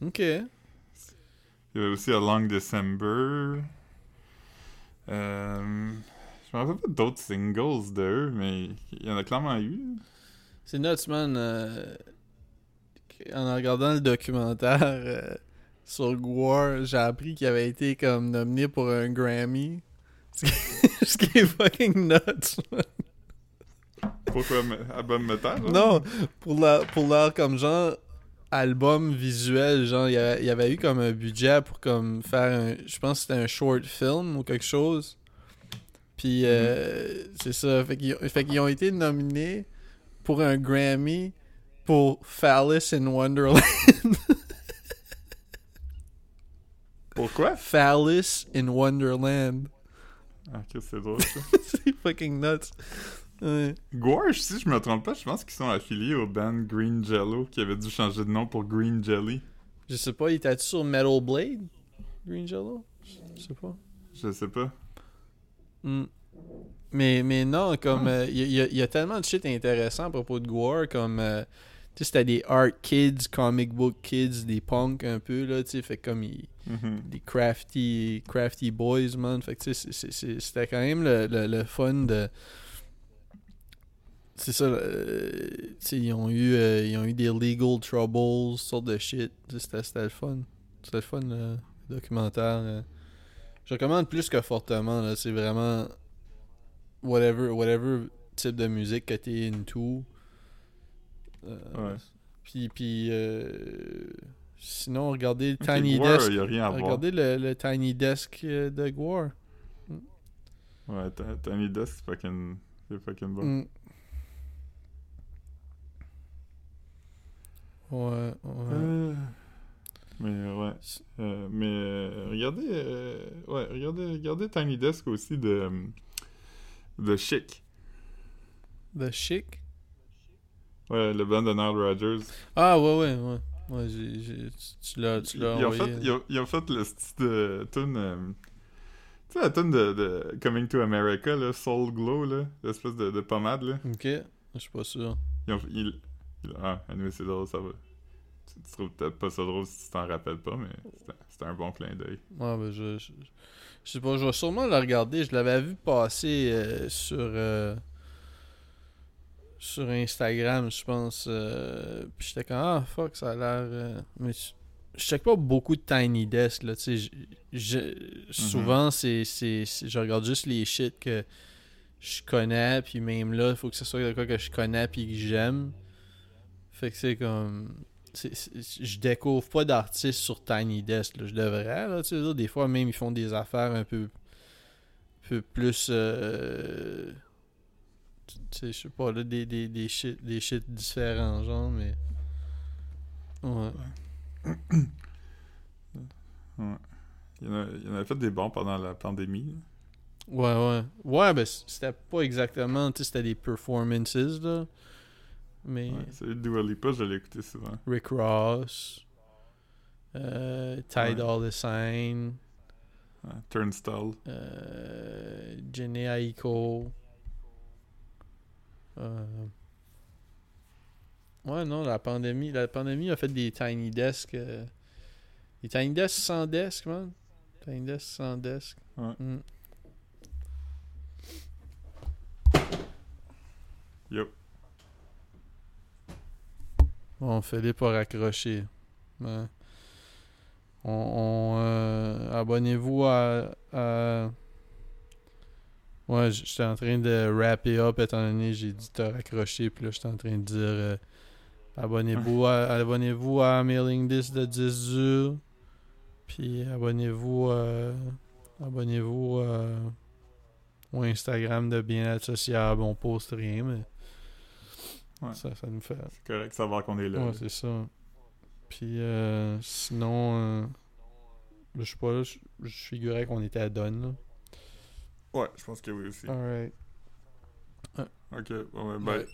Ok. Il y avait aussi A Long December. Euh, je me rappelle pas d'autres singles d'eux, mais il y en a clairement eu. C'est nuts, man. euh, En regardant le documentaire euh, sur Gwar, j'ai appris qu'il avait été comme nominé pour un Grammy. Ce qui- est fucking nuts, man. Pourquoi album metal? là? Non, pour leur, pour leur comme genre album visuel, genre il y, avait, il y avait eu comme un budget pour comme faire un, je pense que c'était un short film ou quelque chose. Puis euh, c'est ça, fait qu'ils, fait qu'ils ont été nominés pour un Grammy pour Phallus in Wonderland. Pourquoi? Phallus in Wonderland. Ah, ok, c'est drôle ça. c'est fucking nuts. Ouais. Gouache, si je me trompe pas, je pense qu'ils sont affiliés au band Green Jello qui avait dû changer de nom pour Green Jelly. Je sais pas, il était sur Metal Blade? Green Jello? Je sais pas. Je sais pas. Mm. Mais, mais non, comme il y, a- y a tellement de shit intéressant à propos de Gore, comme euh, tu sais, c'était des art kids, comic book kids, des punks un peu, là, tu sais, fait comme ils- Mhm. des crafty, crafty boys, man. Fait que tu sais, c'était quand même le, le, le fun de. C'est ça, euh, ils ont eu euh, ils ont eu des legal troubles, sortes de shit. C'était le fun. C'était le fun, le documentaire. euh. Je recommande plus que fortement. C'est vraiment. Whatever, whatever type de musique que t'es into. Euh, Ouais. Puis, puis sinon, regardez le Tiny Desk. y a rien à voir. Regardez le, le Tiny Desk de Gwar. Ouais, Tiny Desk, c'est fucking, c'est fucking bon. Mm. Ouais, ouais. Euh, Mais ouais. Euh, mais euh, regardez, euh, ouais, regardez, regardez Tiny Desk aussi de, euh, de Chic. The Chic? Ouais, le band de Nile Rodgers. Ah, ouais, ouais, ouais. Ouais, j'ai- tu- tu l'as, tu Ils l'as ont, envoyé. fait, ils, ont, ils ont fait le style de tune. euh, tu sais, la tune de, de Coming to America, là, Soul Glow, là, l'espèce de, de pommade, là. Ok, je suis pas sûr. Ils ont, ils- ah, anyway, c'est drôle, ça va. Tu, tu trouves peut-être pas ça drôle si tu t'en rappelles pas, mais c'était- un bon clin d'œil. Ouais, ben je, je, je sais pas, je vais sûrement le regarder. Je l'avais vu passer euh, sur euh, sur Instagram, je pense. euh, puis j'étais comme ah fuck, ça a l'air. euh, mais je, check pas beaucoup de Tiny Desk là, tu sais. je- je- Souvent c'est- je regarde juste les shit que je connais, puis même là, il faut que ce soit de quoi que je connais puis que j'aime. Fait que c'est comme. je découvre pas d'artistes sur Tiny Desk. là. Je devrais, là, tu sais, des fois même ils font des affaires un peu, peu plus. euh, tu sais, je sais pas, là, des, des, des, shit, des shit différents, genre, mais. Ouais. Ouais. Il y en a, il y en a fait des bons pendant la pandémie. Ouais, ouais. Ouais, ben c'était pas exactement, tu sais, c'était des performances, là. Mais Ouais, celui de Dua Lipa, je l'ai écouté souvent. Rick Ross, euh, Ty Ouais. Sign, Ouais, Turnstile. euh, Jhené Aiko. Euh, Ouais, non, la pandémie, la pandémie a fait des tiny desks. euh, Des tiny desks sans desk, man. Tiny desks sans desk. Ouais. Mm. Yup. Bon, Philippe a raccroché. Ouais. On, on, euh, abonnez-vous à, à- Ouais, j'étais en train de wrapper up étant donné j'ai dit t'as raccroché puis là j'étais en train de dire euh, abonnez-vous à abonnez-vous à mailing list de 10 jours puis abonnez-vous euh, abonnez-vous euh, au Instagram de bien associable on poste rien mais Ouais. ça ça nous fait C'est correct de savoir qu'on est là. Ouais, c'est ça. Puis euh, sinon, euh, je sais pas, là, je, je figurais qu'on était à Donne. Là. Ouais, je pense que oui aussi. Alright. Ok, bon, ben, bye. Ouais.